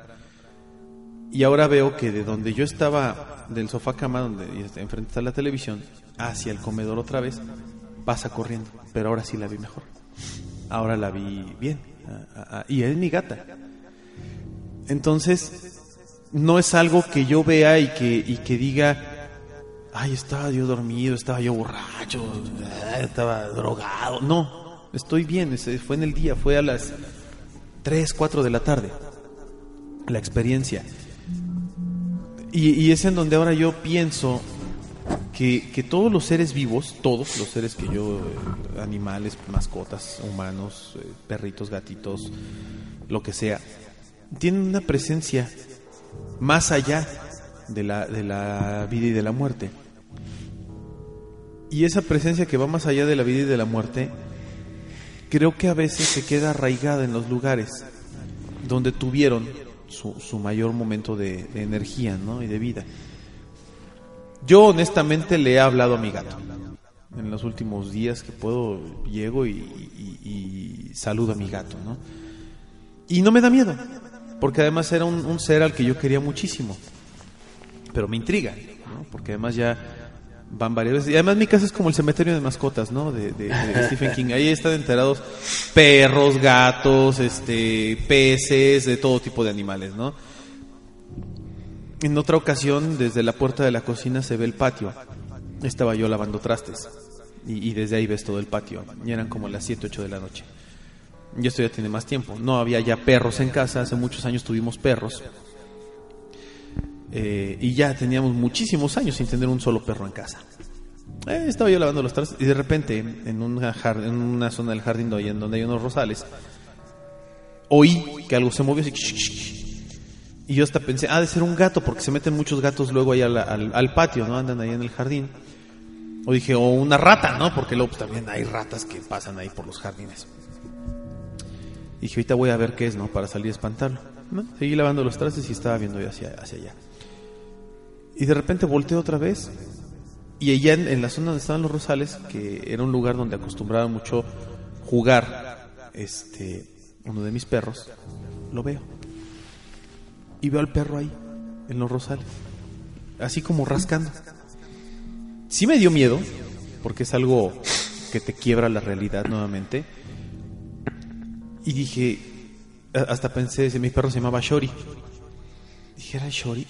Y ahora veo que de donde yo estaba, del sofá cama, donde enfrente está la televisión, hacia el comedor otra vez, pasa corriendo. Pero ahora sí la vi mejor. Ahora la vi bien. Y es mi gata. Entonces, no es algo que yo vea y que, y que diga, ay, estaba yo dormido, estaba yo borracho, ah, estaba drogado. No, estoy bien, fue en el día, fue a las 3, 4 de la tarde. La experiencia. Y, y es en donde ahora yo pienso que, que todos los seres vivos, todos los seres que yo, eh, animales, mascotas, humanos, eh, perritos, gatitos, lo que sea, tienen una presencia más allá de la, de la vida y de la muerte. Y esa presencia que va más allá de la vida y de la muerte, creo que a veces se queda arraigada en los lugares donde tuvieron su, su mayor momento de, energía ¿no? y de vida. Yo honestamente le he hablado a mi gato. En los últimos días que puedo, llego y saludo a mi gato, ¿no? Y no me da miedo, porque además era un, un ser al que yo quería muchísimo. Pero me intriga, ¿no? Porque además ya van varias veces. Y además mi casa es como el cementerio de mascotas, ¿no? De, Stephen King. Ahí están enterados perros, gatos, este, peces, de todo tipo de animales, ¿no? En otra ocasión, desde la puerta de la cocina se ve el patio. Estaba yo lavando trastes. Y, y desde ahí ves todo el patio. Y eran como las 7, 8 de la noche. Y esto ya tiene más tiempo. No había ya perros en casa. Hace muchos años tuvimos perros. Eh, y ya teníamos muchísimos años sin tener un solo perro en casa. Eh, estaba yo lavando los trastes y de repente en una, en una zona del jardín donde, hay unos rosales oí que algo se movió así. Y yo hasta pensé, ah, de ser un gato, porque se meten muchos gatos luego ahí al, patio, ¿no? Andan ahí en el jardín. O dije, o una rata, ¿no? Porque luego pues, también hay ratas que pasan ahí por los jardines. Dije, ahorita voy a ver qué es, ¿no? Para salir a espantarlo. Seguí lavando los trastes y estaba viendo yo hacia, hacia allá. Y de repente volteé otra vez. Y allá en, la zona donde estaban los rosales, que era un lugar donde acostumbraba mucho jugar este uno de mis perros, lo veo. Y veo al perro ahí, en los rosales. Así como rascando. Sí me dio miedo, porque es algo que te quiebra la realidad nuevamente. Y dije, hasta pensé, mi perro se llamaba Shori. Dije, ¿era Shori?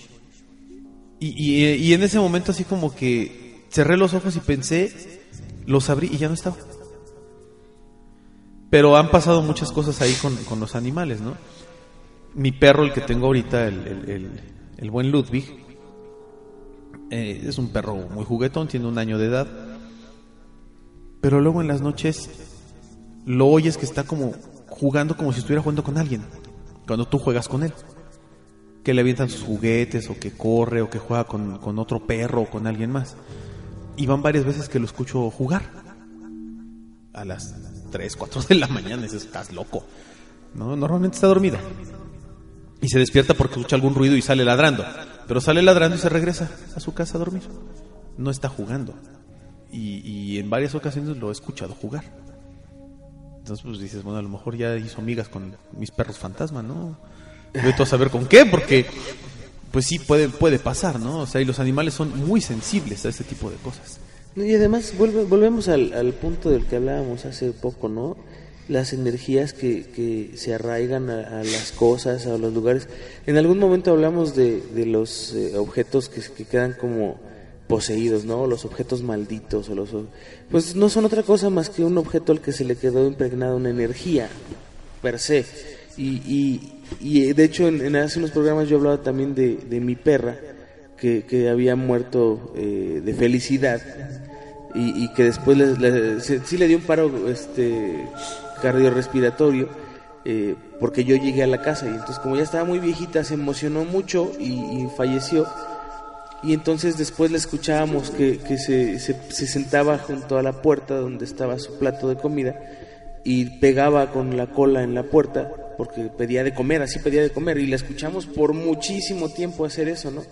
Y, y, y en ese momento así como que cerré los ojos y pensé, los abrí y ya no estaba. Pero han pasado muchas cosas ahí con, con los animales, ¿no? Mi perro, el que tengo ahorita, el, el- el- el buen Ludwig, eh, es un perro muy juguetón, tiene un año de edad. Pero luego en las noches lo oyes que está como jugando como si estuviera jugando con alguien. Cuando tú juegas con él. Que le avientan sus juguetes, o que corre, o que juega con, con otro perro, o con alguien más. Y van varias veces que lo escucho jugar. A las 3, 4 de la mañana. Dices, estás loco. ¿No? Normalmente está dormido. Y se despierta porque escucha algún ruido y sale ladrando. Pero sale ladrando y se regresa a su casa a dormir. No está jugando. Y, y en varias ocasiones lo he escuchado jugar. Entonces pues dices, bueno, a lo mejor ya hizo amigas con mis perros fantasma, ¿no? Vete a saber con qué, porque pues sí puede, puede pasar, ¿no? O sea, y los animales son muy sensibles a este tipo de cosas. Y además vuelve- volvemos al, al punto del que hablábamos hace poco, ¿no? Las energías que, que se arraigan a, a las cosas, a los lugares. En algún momento hablamos de, de los eh, objetos que, que quedan como poseídos, ¿no? Los objetos malditos o los pues no son otra cosa más que un objeto al que se le quedó impregnada una energía per se. Y, y, y, eh, de hecho en, hace unos programas yo hablaba también de, de mi perra que, que había muerto eh, de felicidad y, y que después le, se- sí le dio un paro este cardiorrespiratorio eh, porque yo llegué a la casa y entonces como ya estaba muy viejita se emocionó mucho y, falleció y entonces después le escuchábamos que, que se, se sentaba junto a la puerta donde estaba su plato de comida y pegaba con la cola en la puerta porque pedía de comer, así pedía de comer y la escuchamos por muchísimo tiempo hacer eso, ¿no?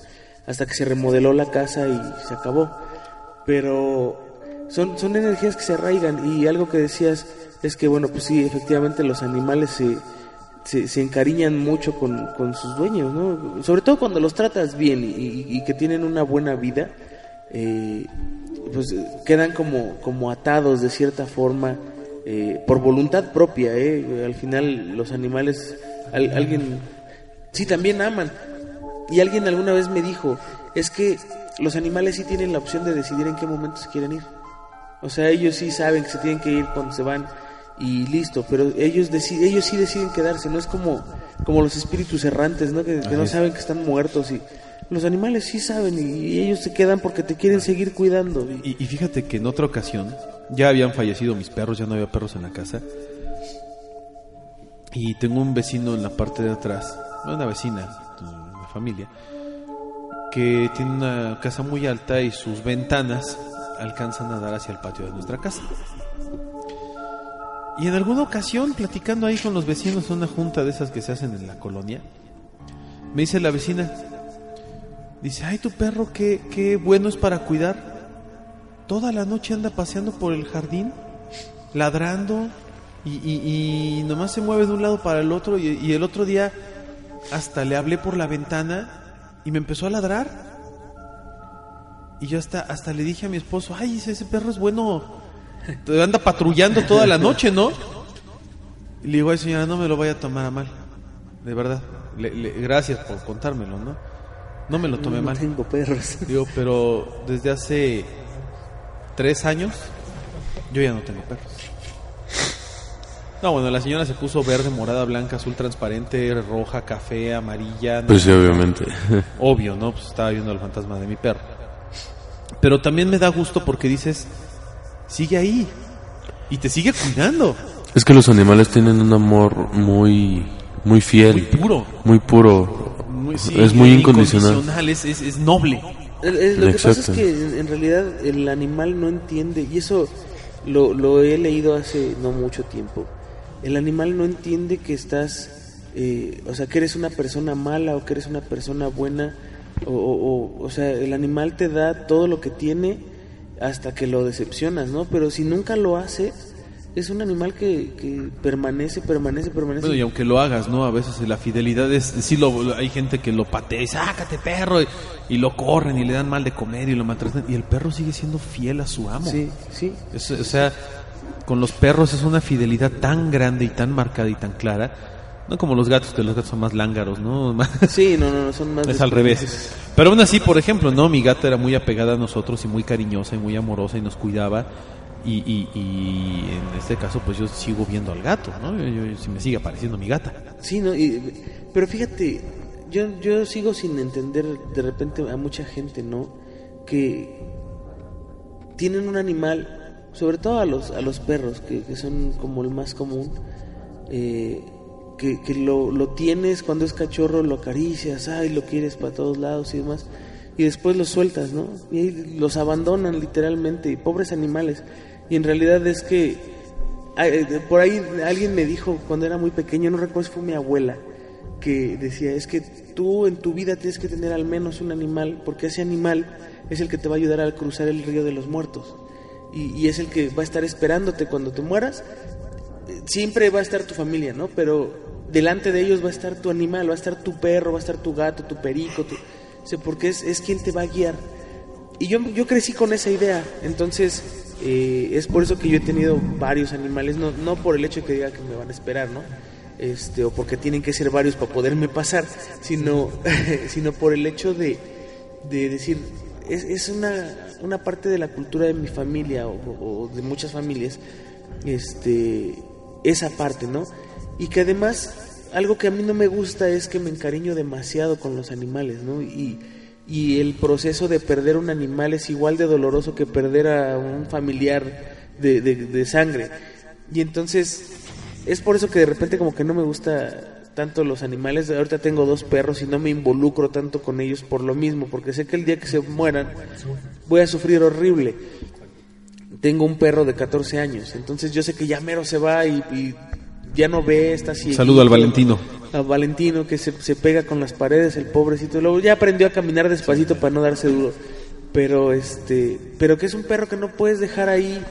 Hasta que se remodeló la casa y se acabó. Pero son, son energías que se arraigan y algo que decías es que, bueno, pues sí, efectivamente los animales se, se, encariñan mucho con, con sus dueños, ¿no? Sobre todo cuando los tratas bien y, que tienen una buena vida, eh, pues quedan como, como atados de cierta forma eh, por voluntad propia, ¿eh? Al final los animales, al- alguien, sí, también aman. Y alguien alguna vez me dijo, es que los animales sí tienen la opción de decidir en qué momento se quieren ir. O sea, ellos sí saben que se tienen que ir cuando se van y listo, pero ellos ellos sí deciden quedarse, no es como como los espíritus errantes, ¿no? Que, que no saben que están muertos y los animales sí saben y, y ellos se quedan porque te quieren seguir cuidando. Y- Y, fíjate que en otra ocasión ya habían fallecido mis perros, ya no había perros en la casa. Y tengo un vecino en la parte de atrás, una vecina la familia, que tiene una casa muy alta y sus ventanas alcanzan a dar hacia el patio de nuestra casa. Y en alguna ocasión, platicando ahí con los vecinos una junta de esas que se hacen en la colonia, me dice la vecina, dice, ay, tu perro, qué, qué bueno es para cuidar. Toda la noche anda paseando por el jardín, ladrando, y, y- nomás se mueve de un lado para el otro. Y, el otro día hasta le hablé por la ventana y me empezó a ladrar. Y yo hasta, hasta le dije a mi esposo, ay, ese, ese perro es bueno, anda patrullando toda la noche, ¿no? Y le digo, ay señora, no me lo vaya a tomar a mal, de verdad. Le- le- gracias por contármelo, ¿no? No me lo tomé no mal. tengo perros. Digo, pero desde hace tres años yo ya no tengo perros. No, bueno, la señora se puso verde, morada, blanca, azul transparente, roja, café, amarilla. Pues sí, obviamente. Obvio, ¿no? Pues estaba viendo el fantasma de mi perro. Pero también me da gusto porque dices, sigue ahí. Y te sigue cuidando. Es que los animales tienen un amor muy, muy fiel, Muy puro. muy puro. Muy- sí, es muy incondicional. Es, es, es noble. El- el- lo que pasa es que en, en realidad el animal no entiende, y eso lo, lo he leído hace no mucho tiempo. El animal no entiende que estás, eh, o sea, que eres una persona mala o que eres una persona buena. O, o, o- o sea, el animal te da todo lo que tiene hasta que lo decepcionas, ¿no? Pero si nunca lo hace, es un animal que, que permanece, permanece, permanece. Bueno, y aunque lo hagas, ¿no? A veces la fidelidad es, sí lo, hay gente que lo patea y sácate perro, y, y lo corren y le dan mal de comer y lo maltratan, y el perro sigue siendo fiel a su amo. Sí, sí. Es- o sea, con los perros es una fidelidad tan grande y tan marcada y tan clara, no como los gatos, que los gatos son más lángaros, ¿no? Sí, no, no, no, son más... es al revés. Pero aún así, por ejemplo, ¿no? Mi gata era muy apegada a nosotros y muy cariñosa y muy amorosa y nos cuidaba. Y, y, y en este caso, pues yo sigo viendo al gato, ¿no? Yo, si me sigue apareciendo mi gata. Sí, no, pero fíjate, yo, yo sigo sin entender de repente a mucha gente, ¿no? Que tienen un animal, sobre todo a los, a los perros, que, que son como el más común, eh, que, que lo, lo tienes cuando es cachorro, lo acaricias, ay, lo quieres para todos lados y demás, y después los sueltas, ¿no? Y los abandonan literalmente, pobres animales. Y en realidad es que eh, Por ahí alguien me dijo cuando era muy pequeño, no recuerdo si fue mi abuela, que decía, es que tú en tu vida tienes que tener al menos un animal, porque ese animal es el que te va a ayudar a cruzar el río de los muertos. Y, y es el que va a estar esperándote cuando te mueras. Siempre va a estar tu familia, ¿no? Pero delante de ellos va a estar tu animal, va a estar tu perro, va a estar tu gato, tu perico, tu- o sea, porque es, es quien te va a guiar. Y yo, yo crecí con esa idea, entonces eh, es por eso que yo he tenido varios animales, no, no por el hecho de que diga que me van a esperar, ¿no? Este, o porque tienen que ser varios para poderme pasar, sino, sino por el hecho de, de decir, es, es una, una parte de la cultura de mi familia o, de muchas familias, este, esa parte, ¿no? Y que además, algo que a mí no me gusta es que me encariño demasiado con los animales, ¿no? Y el proceso de perder un animal es igual de doloroso que perder a un familiar de, de, sangre. Y entonces, es por eso que de repente como que no me gusta tanto los animales. Ahorita tengo dos perros y no me involucro tanto con ellos por lo mismo, porque sé que el día que se mueran voy a sufrir horrible. Tengo un perro de 14 años, entonces yo sé que ya mero se va y ya no ve, está así. Saludo al Valentino. A Valentino que se, se pega con las paredes, el pobrecito. Luego ya aprendió a caminar despacito para no darse duro. Pero este, pero que es un perro que no puedes dejar ahí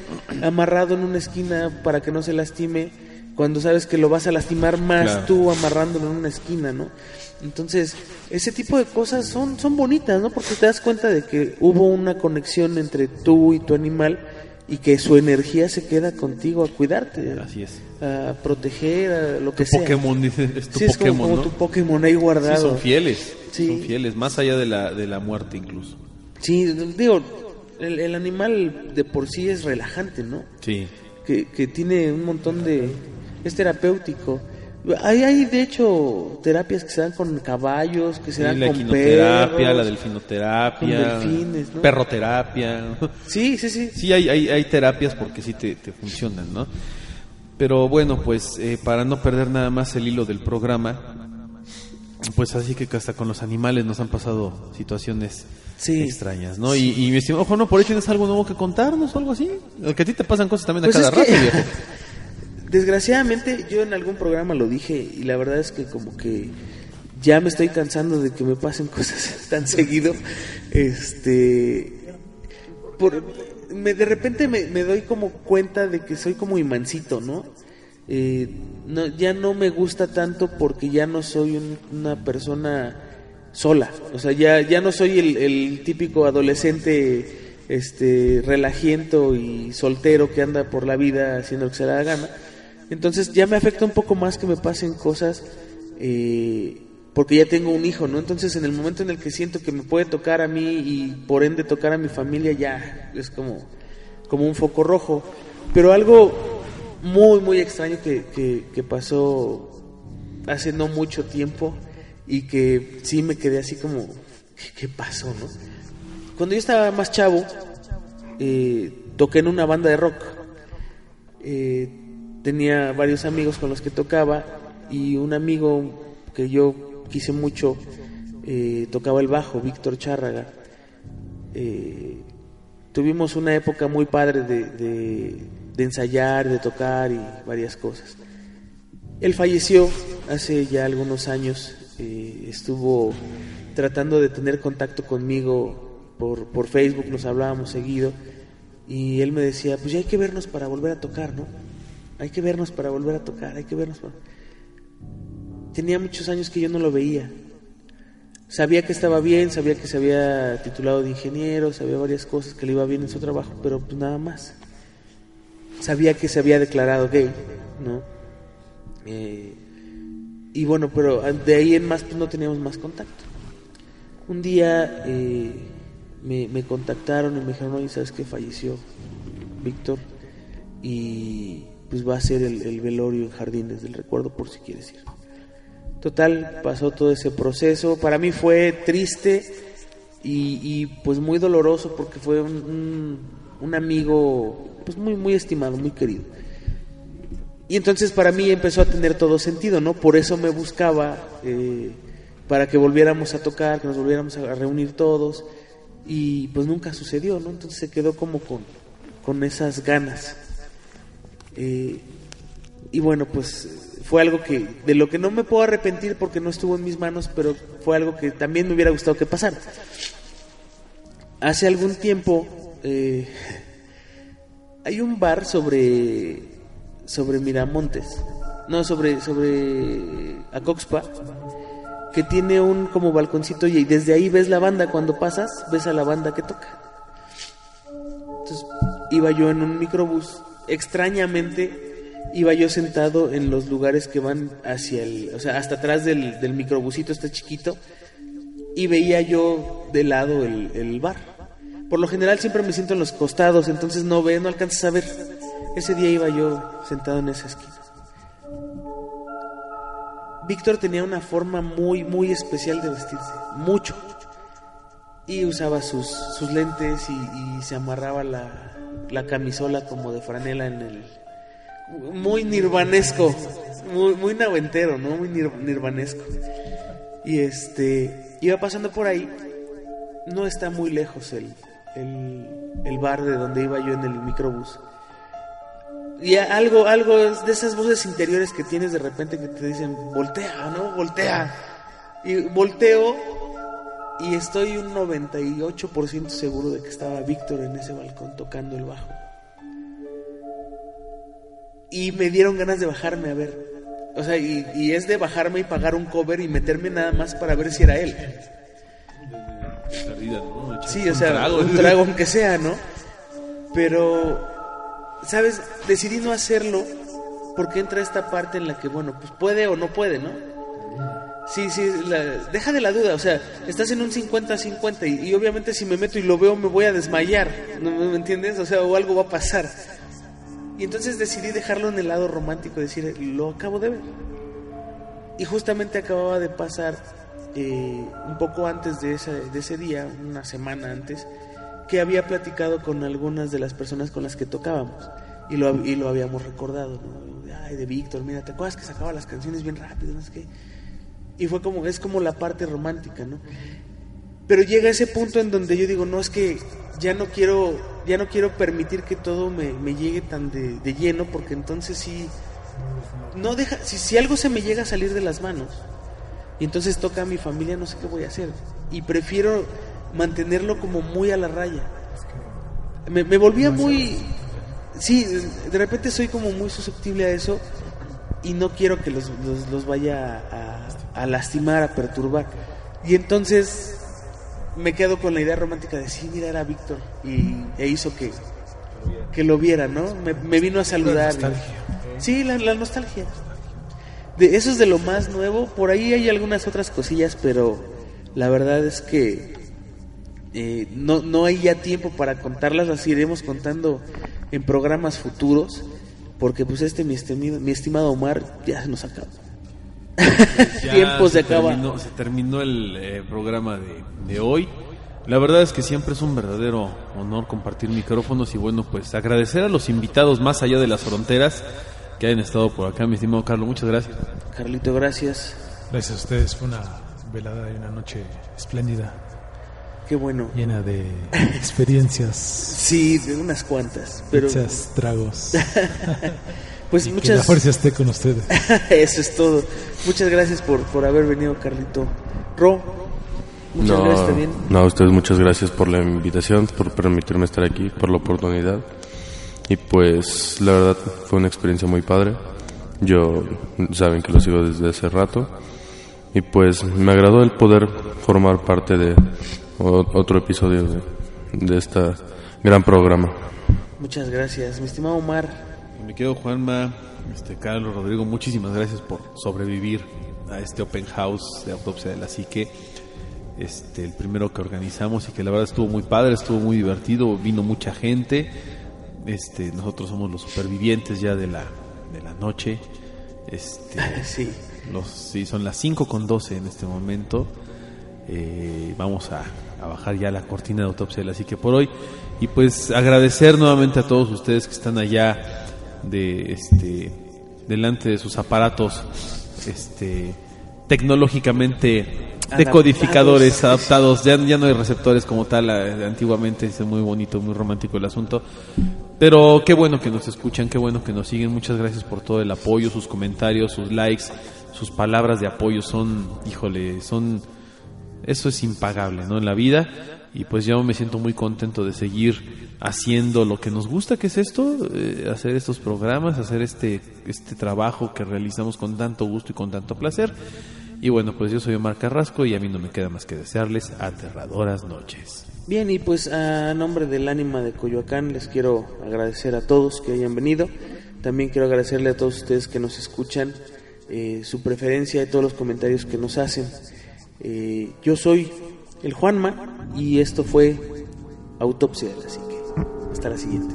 amarrado en una esquina para que no se lastime cuando sabes que lo vas a lastimar más Claro. tú amarrándolo en una esquina, ¿no? Entonces, ese tipo de cosas son, son bonitas, ¿no? Porque te das cuenta de que hubo una conexión entre tú y tu animal y que su energía se queda contigo a cuidarte, Así es. a proteger, a lo que Tu sea. Pokémon, dice, es tu Sí, es como, Pokémon, como ¿no? tu Pokémon ahí guardado. Sí, son fieles. Sí. Son fieles, más allá de la, de la muerte incluso. Sí, digo, el, el animal de por sí es relajante, ¿no? Sí. Que, que tiene un montón de... es terapéutico. Hay, hay de hecho terapias que se dan con caballos, que se dan la con perros. la delfinoterapia, con delfines, ¿no? perroterapia. Sí, sí, sí. Sí, hay, hay, hay terapias porque sí te, te funcionan, ¿no? Pero bueno, pues eh, para no perder nada más el hilo del programa, pues así que hasta con los animales nos han pasado situaciones Sí. extrañas, ¿no? Y, y mi estimado ojo, no, por ahí tienes algo nuevo que contarnos o algo así. Que a ti te pasan cosas también a Pues cada es que- rato, viejo. Desgraciadamente yo en algún programa lo dije y la verdad es que como que ya me estoy cansando de que me pasen cosas tan seguido. Este por me, de repente me, me doy como cuenta de que soy como imancito, ¿no? Eh, no ya no me gusta tanto porque ya no soy un- una persona sola, o sea, ya ya no soy el, el típico adolescente este relajiento y soltero que anda por la vida haciendo lo que se le da gana. Entonces ya me afecta un poco más que me pasen cosas eh, porque ya tengo un hijo, ¿no? Entonces en el momento en el que siento que me puede tocar a mí y por ende tocar a mi familia ya es como, como un foco rojo. Pero algo muy, muy extraño que, que, pasó hace no mucho tiempo y que sí me quedé así como, ¿qué, qué pasó, no? Cuando yo estaba más chavo, eh, toqué en una banda de rock. Eh, tenía varios amigos con los que tocaba y un amigo que yo quise mucho eh, tocaba el bajo, Víctor Chárraga. Eh, tuvimos una época muy padre de, de- ensayar, de tocar y varias cosas. Él falleció hace ya algunos años, eh, estuvo tratando de tener contacto conmigo por, por Facebook, nos hablábamos seguido y él me decía, pues ya hay que vernos para volver a tocar, ¿no? Hay que vernos para volver a tocar, hay que vernos para... Tenía muchos años que yo no lo veía. Sabía que estaba bien, sabía que se había titulado de ingeniero, sabía varias cosas, que le iba bien en su trabajo, pero pues nada más. Sabía que se había declarado gay, ¿no? Eh, y bueno, pero de ahí en más pues no teníamos más contacto. Un día eh, me, contactaron y me dijeron, oye, ¿sabes qué? Falleció Víctor y pues va a ser el, el velorio en Jardines del Recuerdo por si quieres ir. Total, pasó todo ese proceso. Para mí fue triste y, pues muy doloroso porque fue un, un, un amigo pues muy, muy estimado, muy querido. Y entonces para mí empezó a tener todo sentido, ¿no? Por eso me buscaba eh, para que volviéramos a tocar, que nos volviéramos a reunir todos. Y pues nunca sucedió, ¿no? Entonces se quedó como con, con esas ganas. Eh, y bueno, pues fue algo que de lo que no me puedo arrepentir porque no estuvo en mis manos, pero fue algo que también me hubiera gustado que pasara. Hace algún tiempo eh, hay un bar sobre sobre Miramontes no, sobre, sobre Acoxpa, que tiene un como balconcito y desde ahí ves la banda, cuando pasas, ves a la banda que toca. Entonces iba yo en un microbús, extrañamente iba yo sentado en los lugares que van hacia el, o sea, hasta atrás del, del microbusito, está chiquito, y veía yo de lado el, el bar. Por lo general siempre me siento en los costados, entonces no ve, no alcanzas a ver. Ese día iba yo sentado en esa esquina. Víctor tenía una forma muy, muy especial de vestirse, mucho. Y usaba sus, sus lentes y se amarraba la, la camisola como de franela en el... Muy nirvanesco, muy, noventero, ¿no? Muy nir- nirvanesco. Y este, iba pasando por ahí, no está muy lejos el, el, el bar de donde iba yo en el microbús. Y algo, algo de esas voces interiores que tienes de repente que te dicen, voltea, ¿no? Voltea. Y volteo y estoy un 98% seguro de que estaba Víctor en ese balcón tocando el bajo. Y me dieron ganas de bajarme a ver. O sea, y, y es de bajarme y pagar un cover y meterme nada más para ver si era él. Perdida, ¿no? Sí, o un sea, trago. un trago aunque sea, ¿no? Pero, ¿sabes? Decidí no hacerlo porque entra esta parte en la que, bueno, pues puede o no puede, ¿no? Sí, sí, la- deja de la duda, o sea, estás en un 50-50 y, y obviamente si me meto y lo veo me voy a desmayar, ¿no me entiendes? O sea, o algo va a pasar. Y entonces decidí dejarlo en el lado romántico, decir, lo acabo de ver. Y justamente acababa de pasar eh, un poco antes de ese, de ese día, una semana antes, que había platicado con algunas de las personas con las que tocábamos. Y lo, y lo habíamos recordado, ¿no? Ay, de Víctor, mira, ¿te acuerdas que sacaba las canciones bien rápido? No sé qué. Y fue como, es como la parte romántica, ¿no? Pero llega ese punto en donde yo digo, no, es que ya no quiero, ya no quiero permitir que todo me, me llegue tan de, de lleno, porque entonces sí, no deja, si, si algo se me llega a salir de las manos, y entonces toca a mi familia, no sé qué voy a hacer. Y prefiero mantenerlo como muy a la raya. Me, me volvía muy... Sí, de repente soy como muy susceptible a eso y no quiero que los, los, los vaya a, a lastimar, a perturbar. Y entonces me quedo con la idea romántica de sí, mira, era Víctor. Y e hizo que, que lo viera, ¿no? Me, me vino a saludar. nostalgia. Sí, la, la nostalgia. De, eso es de lo más nuevo. Por ahí hay algunas otras cosillas, pero la verdad es que eh, no, no hay ya tiempo para contarlas. Las iremos contando en programas futuros. Porque pues este, mi estimado, mi estimado Omar, ya se nos acaba. Ya tiempo se acaba. Terminó, se terminó el eh, programa de, de hoy. La verdad es que siempre es un verdadero honor compartir micrófonos y bueno, pues agradecer a los invitados más allá de las fronteras que hayan estado por acá, mi estimado Carlos. Muchas gracias. Carlito, gracias. Gracias a ustedes, fue una velada y una noche espléndida, Qué bueno. llena de experiencias, Sí, de unas cuantas. Pero pizzas, tragos. pues Que la muchas fuerza esté con ustedes. Eso es todo. Muchas gracias por, por haber venido, Carlito. Ro, muchas No, gracias también. no, a ustedes muchas gracias por la invitación, por permitirme estar aquí, por la oportunidad. Y pues la verdad fue una experiencia muy padre. Yo saben que lo sigo desde hace rato. Y pues me agradó el poder formar parte de otro episodio de, de este gran programa. Muchas gracias. Mi estimado Omar, Me quedo Juanma, este Carlos, Rodrigo, muchísimas gracias por sobrevivir a este open house de autopsia de la psique. Este, el primero que organizamos y que la verdad estuvo muy padre, estuvo muy divertido, vino mucha gente. Este, nosotros somos los supervivientes ya de la, de la noche. Este, sí. los, sí, son las 5 con 12 en este momento. Eh, vamos a, a bajar ya la cortina de autopsia de la psique por hoy. Y pues agradecer nuevamente a todos ustedes que están allá de este delante de sus aparatos este tecnológicamente decodificadores adaptados ya, ya no hay receptores como tal eh, antiguamente es muy bonito muy romántico el asunto pero qué bueno que nos escuchan qué bueno que nos siguen muchas gracias por todo el apoyo sus comentarios sus likes sus palabras de apoyo son híjole son eso es impagable, ¿no? En la vida. Y pues yo me siento muy contento de seguir haciendo lo que nos gusta, que es esto, eh, hacer estos programas, hacer este, este trabajo que realizamos con tanto gusto y con tanto placer. Y bueno, pues yo soy Omar Carrasco y a mí no me queda más que desearles aterradoras noches. Bien, y pues a nombre del ánima de Coyoacán les quiero agradecer a todos que hayan venido. También quiero agradecerle a todos ustedes que nos escuchan, eh, su preferencia y todos los comentarios que nos hacen. Eh, yo soy el Juanma y esto fue Autopsia de la Psique. Hasta la siguiente.